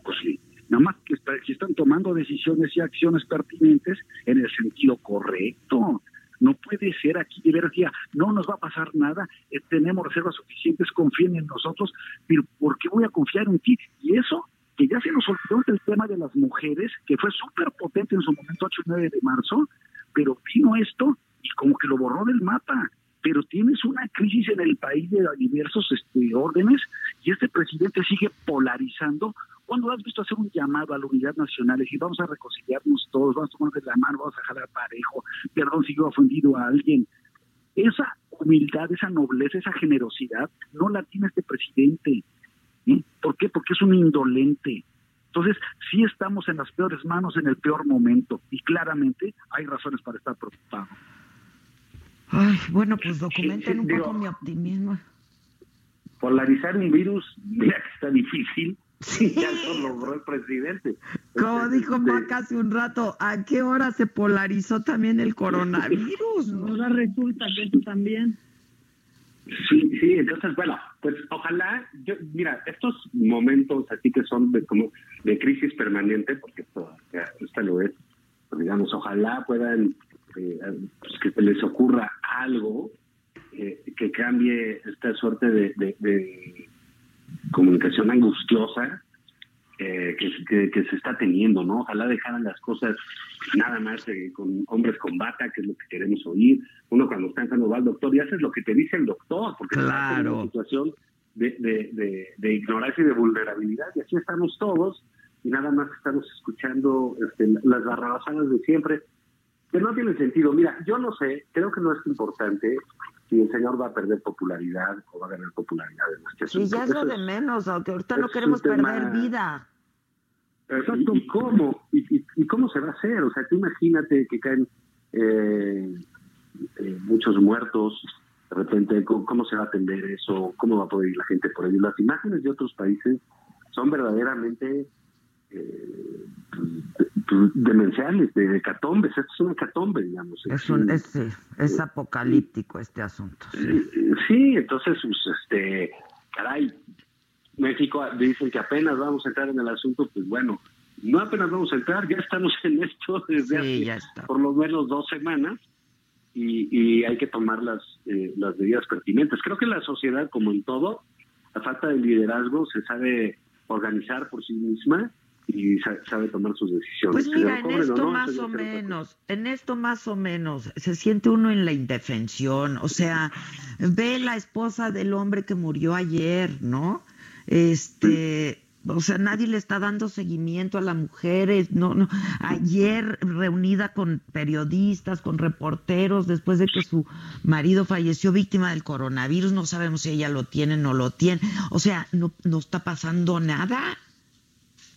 Pues sí, nada más que, que están tomando decisiones y acciones pertinentes en el sentido correcto. No puede ser aquí de ver, no nos va a pasar nada, eh, tenemos reservas suficientes, confíen en nosotros, pero ¿por qué voy a confiar en ti? Y eso, que ya se nos olvidó el tema de las mujeres, que fue súper potente en su momento 8 y 9 de marzo, pero vino esto y como que lo borró del mapa pero tienes una crisis en el país de diversos este, órdenes y este presidente sigue polarizando. Cuando has visto hacer un llamado a la unidad nacional y vamos a reconciliarnos todos, vamos a tomar de la mano, vamos a jalar parejo, perdón si yo he ofendido a alguien? Esa humildad, esa nobleza, esa generosidad no la tiene este presidente. ¿eh? ¿Por qué? Porque es un indolente. Entonces, sí estamos en las peores manos en el peor momento y claramente hay razones para estar preocupados. Ay, bueno, pues documenten un poco mi optimismo. Polarizar un virus, mira que está difícil. Sí. Ya lo logró el presidente. Como dijo Maca hace un rato, ¿a qué hora se polarizó también el coronavirus? Ahora resulta que eso también. Sí, sí, entonces, bueno, pues ojalá, yo, mira, estos momentos así que son de como de crisis permanente, porque esto, esto lo es, digamos, ojalá puedan eh, pues, que se les ocurra algo eh, que cambie esta suerte de, comunicación angustiosa eh, que, se está teniendo, ¿no? Ojalá dejaran las cosas nada más con hombres con bata, que es lo que queremos oír. Uno cuando está enfermo va al doctor y haces lo que te dice el doctor, porque claro. en una situación de, de, ignorancia y de vulnerabilidad, y así estamos todos, y nada más estamos escuchando este, las barrabasadas de siempre que no tiene sentido. Mira, yo no sé, creo que no es importante si el señor va a perder popularidad o va a ganar popularidad en este Sí, ya es lo de menos, aunque ahorita no queremos perder vida. Exacto, ¿y cómo? ¿Y, cómo se va a hacer? O sea, tú imagínate que caen eh, eh, muchos muertos, de repente, ¿cómo, se va a atender eso? ¿Cómo va a poder ir la gente por ello? Las imágenes de otros países son verdaderamente demenciales, de hecatombes. Esto es un hecatombe, digamos. Es, un, es, apocalíptico este asunto. Sí. entonces, pues, este, caray, México dicen que apenas vamos a entrar en el asunto, pues bueno, no apenas vamos a entrar, ya estamos en esto desde hace por lo menos dos semanas y, hay que tomar las, eh, las medidas pertinentes. Creo que la sociedad, como en todo, a falta de liderazgo, se sabe organizar por sí misma y sabe tomar sus decisiones. Pues mira, en esto más o menos, en esto más o menos, se siente uno en la indefensión, o sea, ve la esposa del hombre que murió ayer, ¿no? Este, o sea, nadie le está dando seguimiento a las mujeres. No, no. Ayer reunida con periodistas, con reporteros, después de que su marido falleció víctima del coronavirus, no sabemos si ella lo tiene o no lo tiene. O sea, no, no está pasando nada.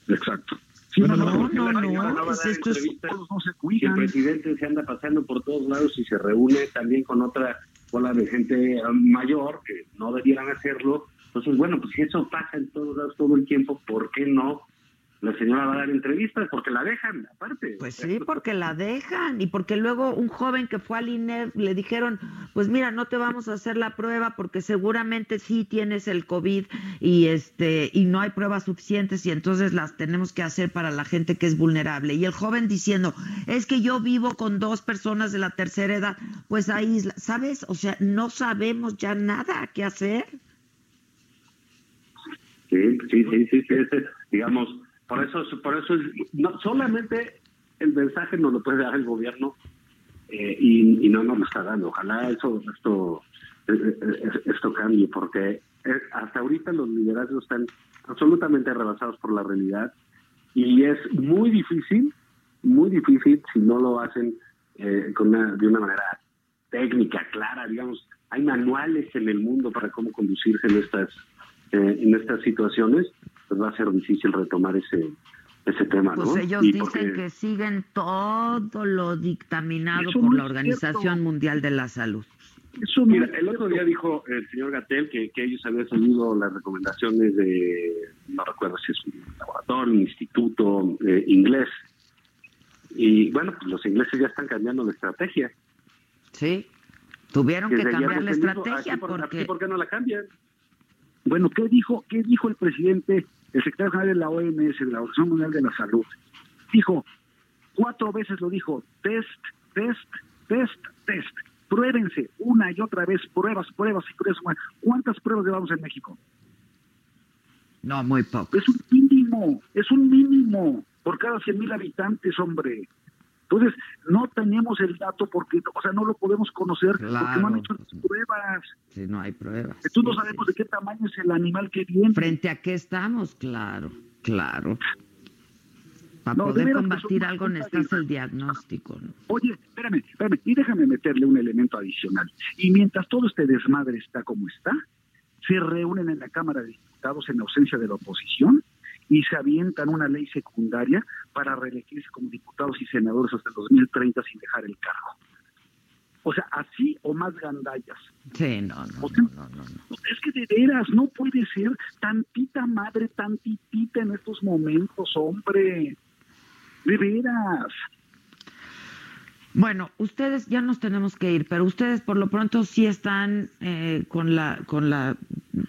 Exacto. Sí, no, no, no, no, no, va a es dar esto es- no se Y el cuidan. presidente se anda pasando por todos lados y se reúne también con otra bola de gente eh, mayor que no debieran hacerlo. Entonces, bueno, pues si eso pasa en todos lados todo el tiempo, ¿por qué no la señora va a dar entrevistas? Porque la dejan, aparte. Pues sí, porque la dejan y porque luego un joven que fue al INER le dijeron, pues mira, no te vamos a hacer la prueba porque seguramente sí tienes el COVID y este y no hay pruebas suficientes y entonces las tenemos que hacer para la gente que es vulnerable. Y el joven diciendo, es que yo vivo con dos personas de la tercera edad, pues ahí, ¿sabes? O sea, no sabemos ya nada qué hacer. Sí, sí, sí, sí, sí, digamos, por eso, por eso es, no, solamente el mensaje nos lo puede dar el gobierno eh, y, no nos lo está dando. Ojalá eso, esto, eh, eh, esto cambie, porque hasta ahorita los liderazgos están absolutamente rebasados por la realidad y es muy difícil, muy difícil si no lo hacen de una manera técnica, clara, digamos. Hay manuales en el mundo para cómo conducirse en estas eh, en estas situaciones, pues va a ser difícil retomar ese ese tema, Pues ¿no? ellos Y dicen porque- que siguen todo lo dictaminado Eso por la Organización cierto. Mundial de la Salud. Eso Mira, el otro día dijo el señor Gatel que, que ellos habían seguido las recomendaciones de, no recuerdo si es un laboratorio, un instituto eh, inglés. Y bueno, pues los ingleses ya están cambiando la estrategia. Sí, tuvieron que Desde cambiar la dijo, estrategia aquí por, porque... aquí, ¿por qué no la cambian? Bueno, ¿qué dijo, ¿qué dijo el presidente, el secretario general de la OMS, de la Organización Mundial de la Salud? Dijo, cuatro veces lo dijo, test, test, test, test. Pruébense una y otra vez, pruebas, pruebas y pruebas. ¿Cuántas pruebas llevamos en México? No, muy poco. Es un mínimo, es un mínimo por cada 100 mil habitantes, hombre. Entonces, no tenemos el dato porque, o sea, no lo podemos conocer porque no han hecho las pruebas. Si no hay pruebas. Entonces no sabemos de qué tamaño es el animal que viene. ¿Frente a qué estamos? Claro, claro. Para No, poder combatir algo necesitas el diagnóstico, ¿no? Oye, espérame, espérame, y déjame meterle un elemento adicional. Y mientras todo este desmadre está como está, se reúnen en la Cámara de Diputados en ausencia de la oposición y se avientan una ley secundaria para reelegirse como diputados y senadores hasta el 2030 sin dejar el cargo. O sea, así o más gandallas. Sí, no, no, O sea, no, no, no. Es que de veras no puede ser tantita madre, tantitita en estos momentos, hombre. De veras. Bueno, ustedes ya nos tenemos que ir, pero ustedes por lo pronto sí están eh, con la con la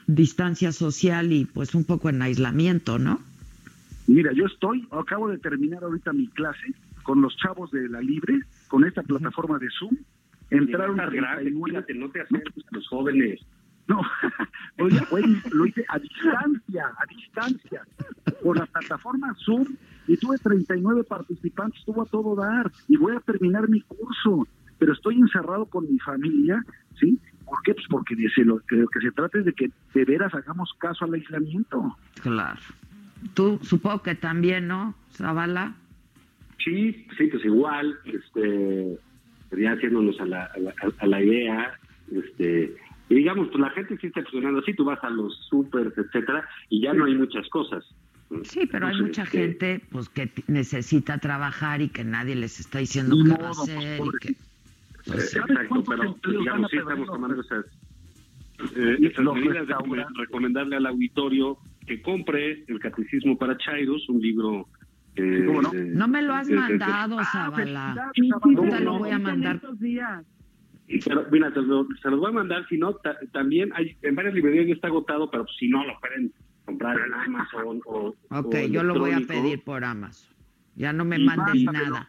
distancia social y pues un poco en aislamiento, ¿no? Mira, yo estoy, acabo de terminar ahorita mi clase con los chavos de la Libre, con esta plataforma de Zoom. Entraron Estás grave, 39 cuídate, no te acerques a los jóvenes. No, oye, lo hice a distancia, a distancia, por la plataforma Zoom, y tuve 39 participantes, estuvo a todo dar, y voy a terminar mi curso, pero estoy encerrado con mi familia, ¿sí? ¿Por qué? Pues porque de lo, que, lo que se trata es de que de veras hagamos caso al aislamiento. Claro. Tú supongo que también, ¿no, Zavala? Sí, sí, pues igual, este, ya haciéndonos a la, a la, a la idea, este, y digamos, pues la gente sí está funcionando así, tú vas a los supers, etcétera, y ya no hay muchas cosas. Sí, pero hay mucha este, gente pues que necesita trabajar y que nadie les está diciendo qué modo, va a pues, hacer y que pues, Eh, ¿Sabes Exacto, pero van digamos, sí estamos tomando esas, eh, esas medidas de recomendarle al auditorio que compre el Catecismo para Chairos, un libro... eh, ¿Cómo no? de- no me lo has mandado, Ah, Zavala. felicidades, Zavala. Te lo voy a mandar. Pero, mira, se, lo- se los voy a mandar, si no, ta- también hay, en varias librerías ya está agotado, pero si no, lo pueden comprar en Amazon o... Ok, o yo lo voy a pedir por Amazon. Ya no me Y mandes nada.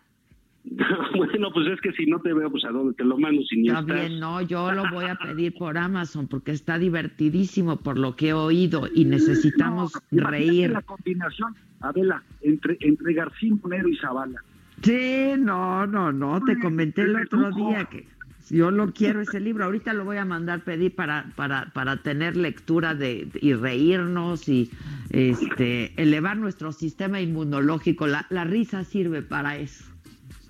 bueno, pues es que si no te veo, pues a dónde te lo mando si ni Está estás. bien, no, yo lo voy a pedir por Amazon porque está divertidísimo por lo que he oído y necesitamos No, reír. la combinación, Adela, entre, entre García Monero y Zavala. Sí, no, no, no, te comenté el otro día que Yo lo quiero ese libro. Ahorita lo voy a mandar pedir para, para, para tener lectura de, y reírnos y este elevar nuestro sistema inmunológico. La, la risa sirve para eso.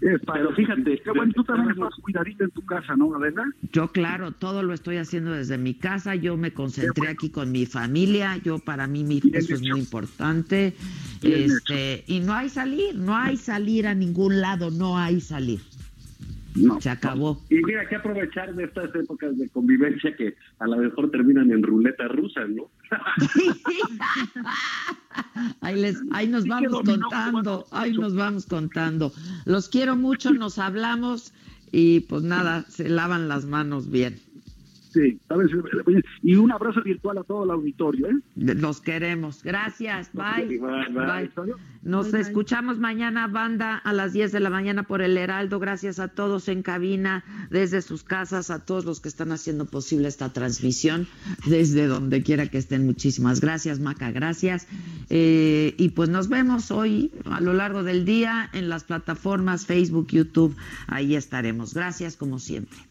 Pero fíjate, qué bueno, tú también estás cuidadito en tu casa, ¿no, Adela? Yo, claro, todo lo estoy haciendo desde mi casa. Yo me concentré aquí con mi familia. Yo, para mí, mi, eso es muy importante. Este, y no hay salir, no hay salir a ningún lado, no hay salir. No. Se acabó. Y mira, hay que aprovechar de estas épocas de convivencia que a lo mejor terminan en ruleta rusa, ¿no? ahí, les, ahí nos vamos contando, ahí nos vamos contando. Los quiero mucho, nos hablamos y pues nada, se lavan las manos bien. Sí, ¿sabes? y un abrazo virtual a todo el auditorio. ¿eh? Los queremos. Gracias. Bye. Bye, bye. Nos escuchamos mañana, banda, a las 10 de la mañana por el Heraldo. Gracias a todos en cabina, desde sus casas, a todos los que están haciendo posible esta transmisión, desde donde quiera que estén. Muchísimas gracias, Maca. Gracias. Eh, y pues nos vemos hoy a lo largo del día en las plataformas Facebook, YouTube. Ahí estaremos. Gracias, como siempre.